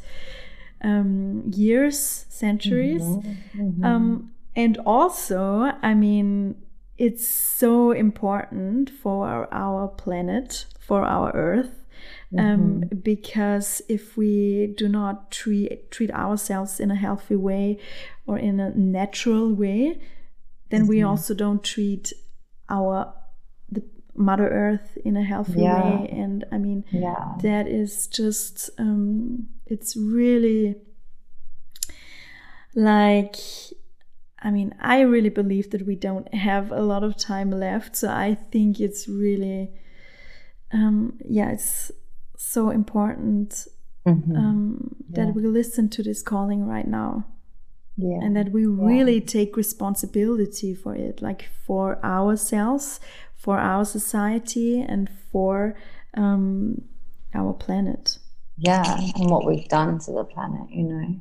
S1: um, years, centuries. Mm-hmm. Mm-hmm. Um, and also, I mean, it's so important for our, our planet, for our Earth. Um, mm-hmm. because if we do not treat treat ourselves in a healthy way or in a natural way, then we mm-hmm. also don't treat our the mother earth in a healthy yeah. way and i mean yeah. that is just um it's really like i mean i really believe that we don't have a lot of time left so i think it's really um yeah it's so important mm-hmm. um yeah. that we listen to this calling right now yeah. and that we really take responsibility for it like for ourselves for our society and for um, our planet.
S2: Yeah, and what we've done to the planet, you know.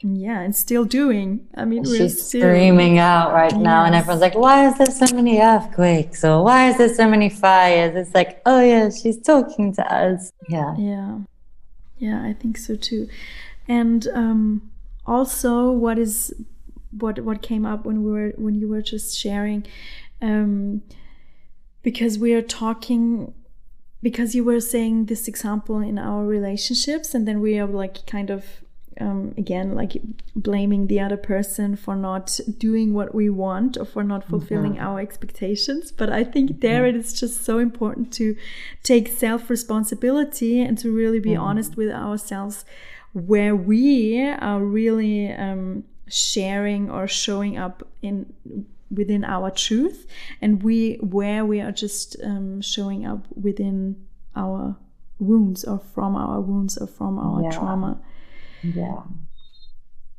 S1: Yeah, and still doing. I mean,
S2: we're
S1: still
S2: screaming out right yes. now, and everyone's like, "Why is there so many earthquakes?" or "Why is there so many fires?" It's like, "Oh yeah, she's talking to us." Yeah,
S1: yeah, yeah. I think so too. And um, also, what is what what came up when we were when you were just sharing um, because we are talking because you were saying this example in our relationships and then we are like kind of um, again like blaming the other person for not doing what we want or for not fulfilling mm-hmm. our expectations but i think there mm-hmm. it is just so important to take self responsibility and to really be mm-hmm. honest with ourselves where we are really um, sharing or showing up in within our truth and we where we are just um, showing up within our wounds or from our wounds or from our yeah. trauma
S2: yeah.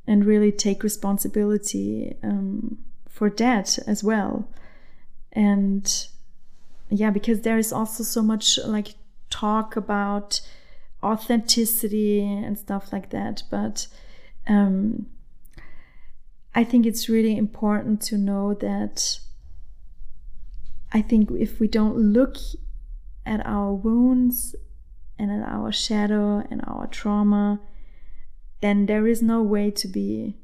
S1: And really take responsibility um, for that as well. And yeah because there is also so much like talk about authenticity and stuff like that. But um, I think it's really important to know that I think if we don't look at our wounds and at our shadow and our trauma, then there is no way to be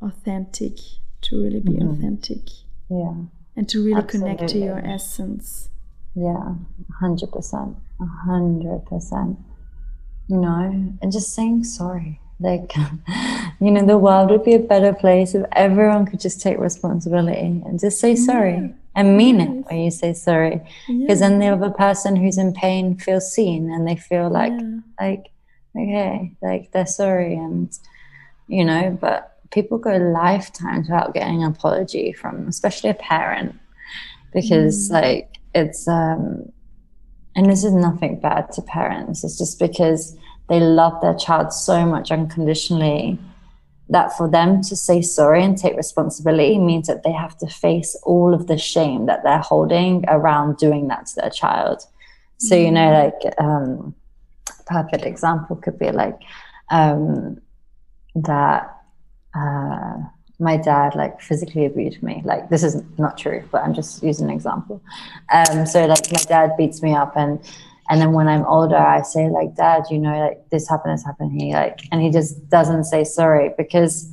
S1: authentic, to really be mm-hmm. authentic.
S2: Yeah.
S1: And to really Absolutely. connect to your essence.
S2: Yeah, 100%. 100%. You know, and just saying sorry. Like, you know, the world would be a better place if everyone could just take responsibility and just say sorry yeah. and mean yes. it when you say sorry. Because yeah. then the other person who's in pain feels seen and they feel like, yeah. like, okay, like they're sorry and, you know, but people go lifetimes without getting an apology from, especially a parent, because mm. like it's, um, and this is nothing bad to parents. It's just because they love their child so much unconditionally that for them to say sorry and take responsibility means that they have to face all of the shame that they're holding around doing that to their child. So, you know, mm. like, um, perfect example could be like um, that uh, my dad like physically abused me. Like, this is not true, but I'm just using an example. Um, so, like, my dad beats me up and and then when I'm older, I say like, Dad, you know, like this happened, this happened. He like, and he just doesn't say sorry because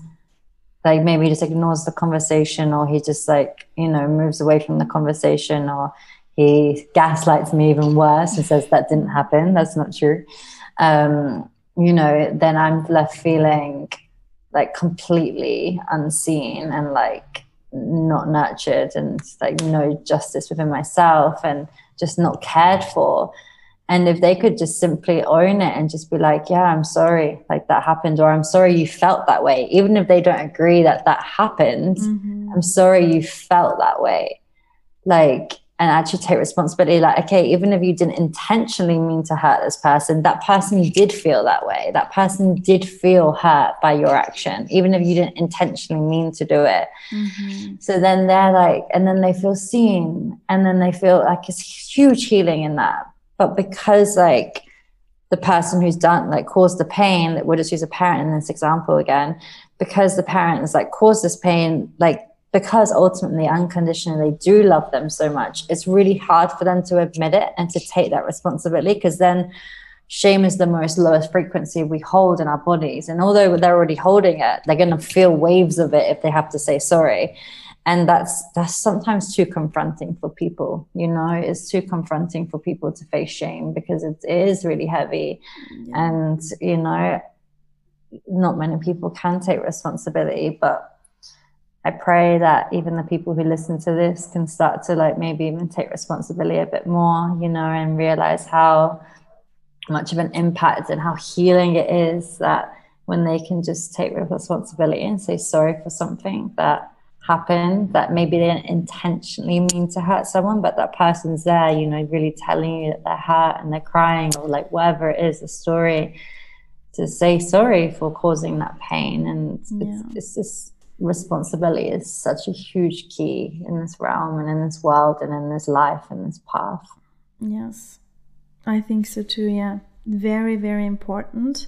S2: like maybe he just ignores the conversation or he just like, you know, moves away from the conversation or he gaslights me even worse and says that didn't happen. That's not true. Um, you know, then I'm left feeling like completely unseen and like not nurtured and like no justice within myself and just not cared for and if they could just simply own it and just be like yeah i'm sorry like that happened or i'm sorry you felt that way even if they don't agree that that happened mm-hmm. i'm sorry you felt that way like and actually take responsibility like okay even if you didn't intentionally mean to hurt this person that person did feel that way. That person did feel hurt by your action even if you didn't intentionally mean to do it. Mm-hmm. so then they're like and then they feel seen and then they feel like it's huge healing in that. But because like the person who's done like caused the pain that we'll just use a parent in this example again. Because the parent has like caused this pain like because ultimately unconditionally do love them so much it's really hard for them to admit it and to take that responsibility because then shame is the most lowest frequency we hold in our bodies. And although they're already holding it they're going to feel waves of it if they have to say sorry. And that's that's sometimes too confronting for people you know? It's too confronting for people to face shame because it is really heavy. Yeah. and you know not many people can take responsibility but I pray that even the people who listen to this can start to like maybe even take responsibility a bit more, you know, and realize how much of an impact and how healing it is that when they can just take responsibility and say sorry for something that happened that maybe they didn't intentionally mean to hurt someone, but that person's there, you know, really telling you that they're hurt and they're crying or like whatever it is, the story to say sorry for causing that pain. And yeah. it's, it's just responsibility is such a huge key in this realm and in this world and in this life and this path.
S1: Yes, I think so too. Yeah, very, very important.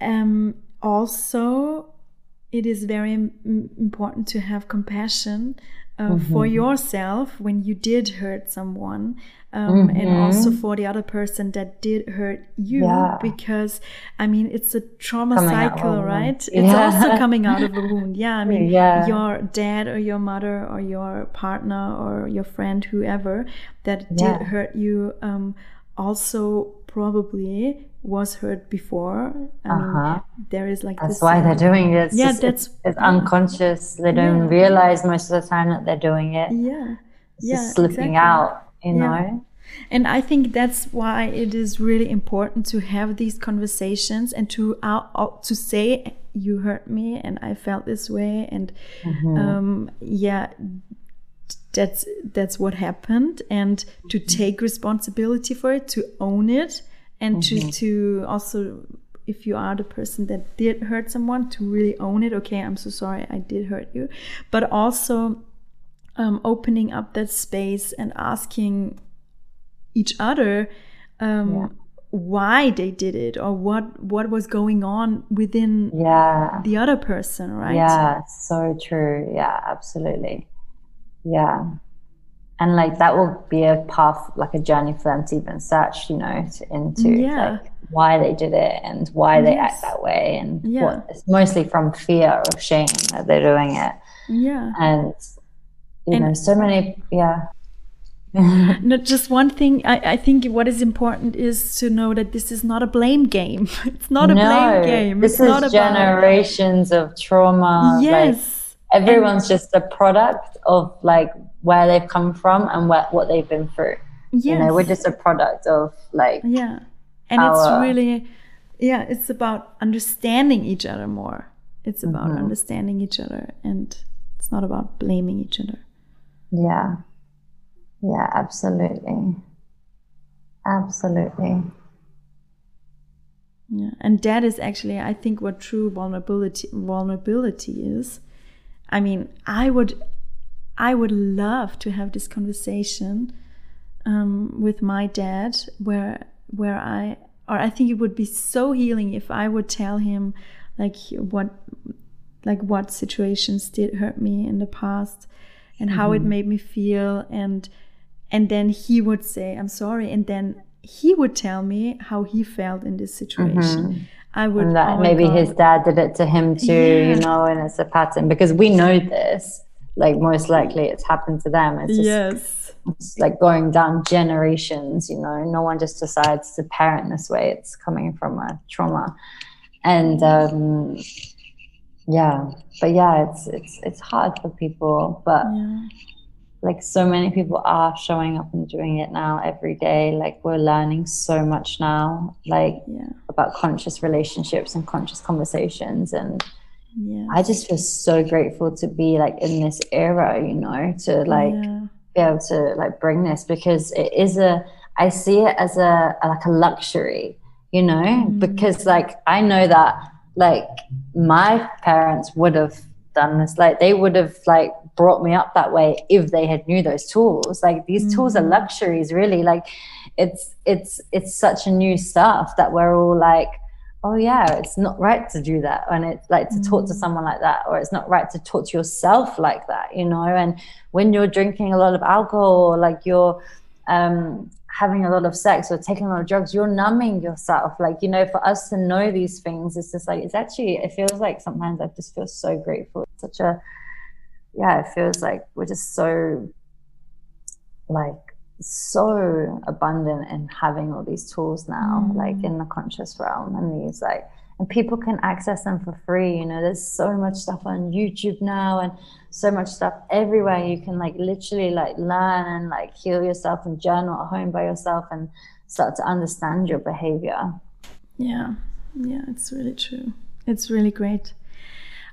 S1: Um, also, it is very important to have compassion uh, mm-hmm. for yourself when you did hurt someone um, mm-hmm. and also for the other person that did hurt you yeah. because i mean it's a trauma coming cycle right yeah. it's also coming out of a wound yeah i mean yeah. your dad or your mother or your partner or your friend whoever that did hurt you um, also probably was hurt before. I uh-huh. mean, there is like
S2: that's this, why they're doing it. It's yeah, just, that's it's, it's unconscious. They don't yeah. realize most of the time that they're doing it.
S1: Yeah,
S2: it's yeah, slipping exactly. out. You yeah. know.
S1: And I think that's why it is really important to have these conversations and to out, out to say you hurt me and I felt this way and mm-hmm. um, yeah that's that's what happened and to mm-hmm. take responsibility for it to own it and mm-hmm. to to also if you are the person that did hurt someone to really own it okay i'm so sorry i did hurt you but also um, opening up that space and asking each other um, yeah. why they did it or what what was going on within
S2: yeah.
S1: the other person right?
S2: Yeah so true. Yeah absolutely. Yeah. And like that will be a path like a journey for them to even search you know to, into yeah. like why they did it and why they act that way and yeah. what it's mostly from fear or shame that they're doing it.
S1: Yeah.
S2: And you and know so many yeah
S1: not just one thing I, I think what is important is to know that this is not a blame game it's not a no, blame game
S2: this
S1: it's
S2: is
S1: not
S2: generations about... of trauma
S1: yes
S2: like, everyone's and... just a product of like where they've come from and what, what they've been through. Yes. You know, we're just a product of like
S1: Yeah. And our... it's really yeah, it's about understanding each other more. It's about mm-hmm. understanding each other and it's not about blaming each other.
S2: Yeah. Yeah, absolutely. Absolutely.
S1: Yeah, and that is actually, I think, what true vulnerability vulnerability is. I mean, I would I would love to have this conversation um, with my dad, where where I or I think it would be so healing if I would tell him like what like what situations did hurt me in the past and how mm-hmm. it made me feel and and then he would say I'm sorry and then he would tell me how he felt in this situation. Mm-hmm. I would
S2: and that oh maybe his dad did it to him too, yeah. you know, and it's a pattern because we know this like most likely it's happened to them. It's just,
S1: yes.
S2: It's like going down generations, you know, no one just decides to parent this way. It's coming from a trauma. And um, yeah but yeah it's it's it's hard for people but
S1: Yeah.
S2: Like so many people are showing up and doing it now every day like we're learning so much now like
S1: Yeah.
S2: about conscious relationships and conscious conversations and
S1: Yeah.
S2: i just feel so grateful to be like in this era you know to like
S1: yeah.
S2: be able to like bring this because it is a i see it as a, like a luxury you know
S1: Mm.
S2: because like i know that like my parents would have done this like they would have like brought me up that way if they had knew those tools like these tools are
S1: Mhm.
S2: luxuries really like it's it's it's such a new stuff that we're all like oh yeah it's not right to do that and it's like to talk to
S1: Mm.
S2: someone like that or it's not right to talk to yourself like that you know and when you're drinking a lot of alcohol or like you're um, having a lot of sex or taking a lot of drugs, you're numbing yourself. Like, you know, for us to know these things, it's just like, it's actually, it feels like sometimes I just feel so grateful. It's such a, yeah, it feels like we're just so, like, so abundant in having all these tools now,
S1: Mm.
S2: like in the conscious realm and these, like, and people can access them for free. You know, there's so much stuff on YouTube now and so much stuff everywhere. You can like literally like learn and like heal yourself and journal at home by yourself and start to understand your behavior.
S1: Yeah, yeah, it's really true. It's really great.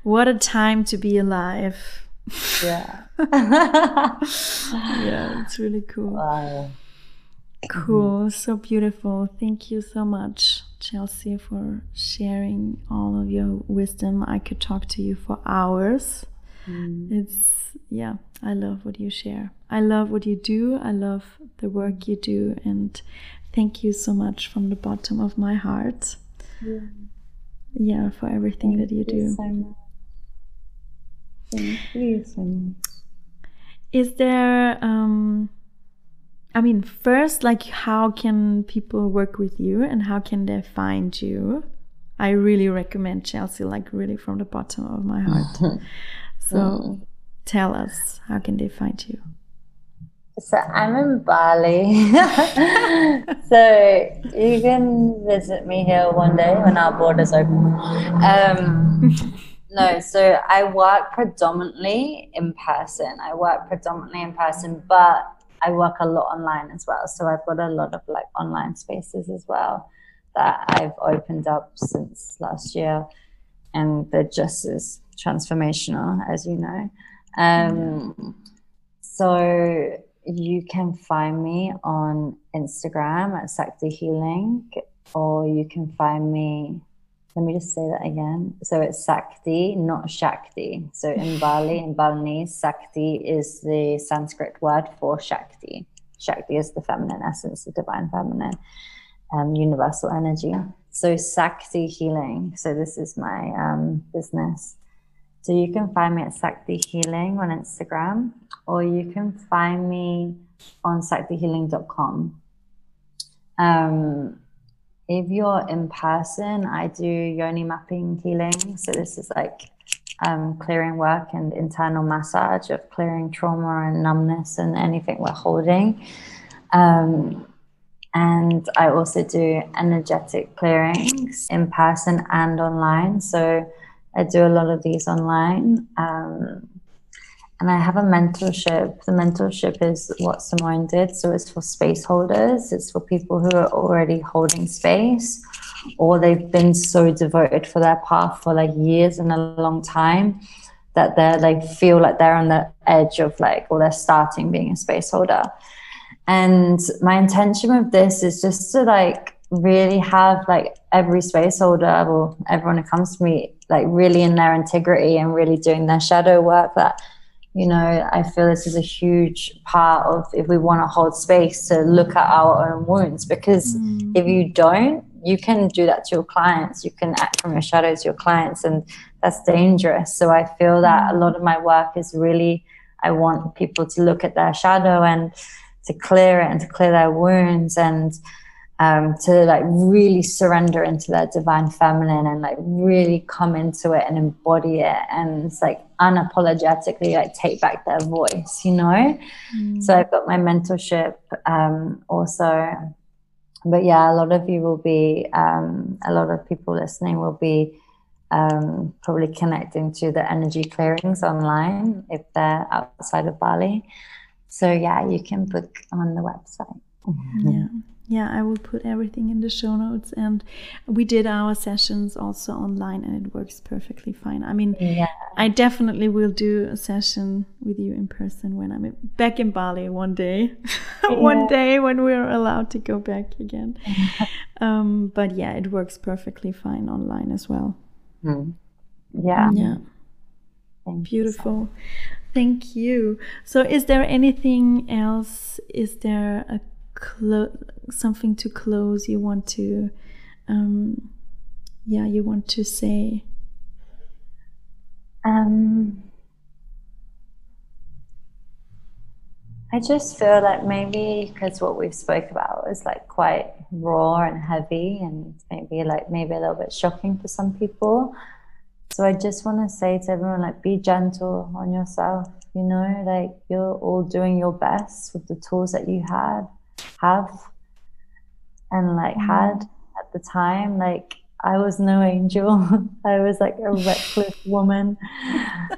S1: What a time to be alive.
S2: Yeah.
S1: Yeah, it's really cool.
S2: wow.
S1: Cool, mm-hmm. so beautiful. Thank you so much, Chelsea, for sharing all of your wisdom. I could talk to you for hours. Mm. It's, yeah, I love what you share. I love what you do. I love the work you do. And thank you so much from the bottom of my heart. Yeah, yeah for everything that you do.
S2: so much. Thank you so much.
S1: Is there, um, I mean, first, like, how can people work with you and how can they find you? I really recommend Chelsea, like, really from the bottom of my heart. So tell us, how can they find you?
S2: So I'm in Bali. so you can visit me here one day when our borders open. Um, no, so I work predominantly in person. I work predominantly in person, but I work a lot online as well. So I've got a lot of like online spaces as well that I've opened up since last year, and they're just as transformational, as you know. Um, so you can find me on Instagram at Sakti Healing, or you can find me. Let me just say that again. So it's Sakti, not Shakti. So in Bali, in Balinese, Sakti is the Sanskrit word for Shakti. Shakti is the feminine essence, the divine feminine, um, universal energy. So Sakti Healing. So this is my um, business. So you can find me at Sakti Healing on Instagram, or you can find me on saktihealing.com. Um, if you're in person, I do yoni mapping healing. So this is like um, clearing work and internal massage of clearing trauma and numbness and anything we're holding. Um, and I also do energetic clearings in person and online. So I do a lot of these online. Um, and I have a mentorship. The mentorship is what Simone did. So it's for space holders, it's for people who are already holding space or they've been so devoted for their path for like years and a long time that they're like feel like they're on the edge of like, or they're starting being a space holder. And my intention with this is just to like really have like every space holder or everyone who comes to me like really in their integrity and really doing their shadow work that you know i feel this is a huge part of if we want to hold space to look at our own wounds because if you don't you can do that to your clients you can act from your shadow to your clients and that's dangerous. So i feel that a lot of my work is really i want people to look at their shadow and to clear it and to clear their wounds and um, to like really surrender into their divine feminine and like really come into it and embody it. And it's like unapologetically like take back their voice you know? So i've got my mentorship um, also. But yeah a lot of you will be um, a lot of people listening will be um, probably connecting to the energy clearings online if they're outside of Bali. So yeah, you can book on the website.
S1: Yeah yeah, I will put everything in the show notes. And we did our sessions also online, and it works perfectly fine. I mean, yeah. I definitely will do a session with you in person when I'm back in Bali one day, one day when we're allowed to go back again. um, but yeah, it works perfectly fine online as well.
S2: Mm. Yeah.
S1: Yeah. Thank Beautiful. Thank you. So, is there anything else? Is there a clo- something to close you want to um yeah you want to say
S2: um I just feel like maybe because what we've spoke about is like quite raw and heavy and maybe like maybe a little bit shocking for some people. So I just want to say to everyone like be gentle on yourself, you know, like you're all doing your best with the tools that you had have and like mm. had at the time like I was no angel. I was like a reckless woman.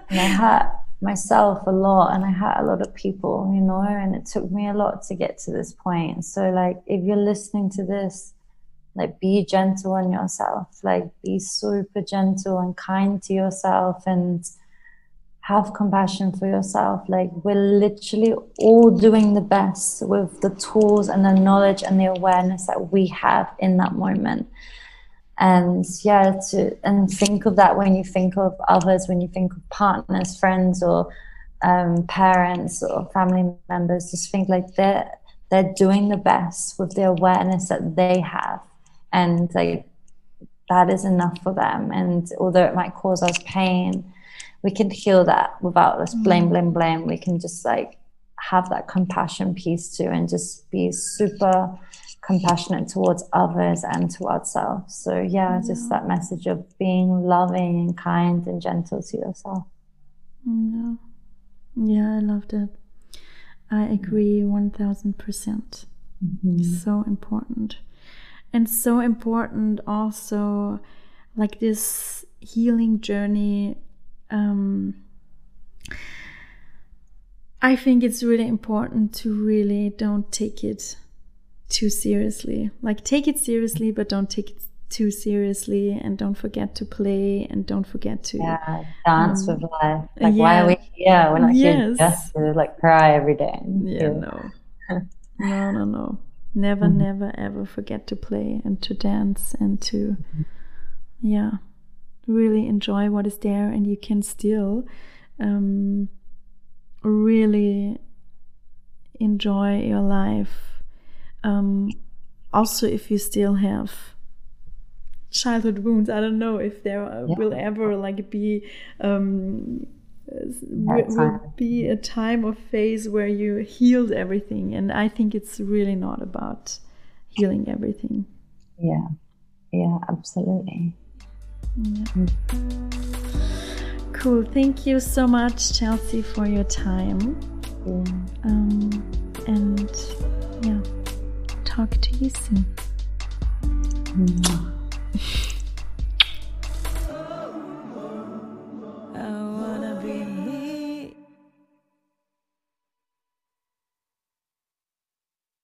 S2: And I had myself a lot and I had a lot of people, you know, and it took me a lot to get to this point. So like if you're listening to this, like be gentle on yourself, like be super gentle and kind to yourself and have compassion for yourself. Like we're literally all doing the best with the tools and the knowledge and the awareness that we have in that moment. And yeah, to and think of that when you think of others, when you think of partners, friends, or um, parents or family members. Just think like they're they're doing the best with the awareness that they have, and like that is enough for them. And although it might cause us pain we can heal that without this blame, mm. blame, blame. We can just like have that compassion piece too and just be super compassionate towards others and to ourselves. So yeah, yeah, just that message of being loving and kind and gentle to yourself.
S1: Yeah. Yeah, I love that. I agree 1000%. percent mm-hmm. So important. And so important also like this healing journey um, I think it's really important to really don't take it too seriously. Like take it seriously, but don't take it too seriously, and don't forget to play, and don't forget to
S2: yeah, dance um, with life. Like yeah. why are we here? We're not yes. here just to like cry every day.
S1: Yeah, no, no, no, no. Never, mm-hmm. never, ever forget to play and to dance and to, mm-hmm. yeah really enjoy what is there and you can still um, really enjoy your life um, also if you still have childhood wounds. I don't know if there yeah. will ever like be um, will be a time or phase where you healed everything and i think it's really not about healing everything.
S2: Yeah. Yeah absolutely
S1: yeah. Cool. Thank you so much, Chelsea, for your time. Um, and yeah, talk to you soon.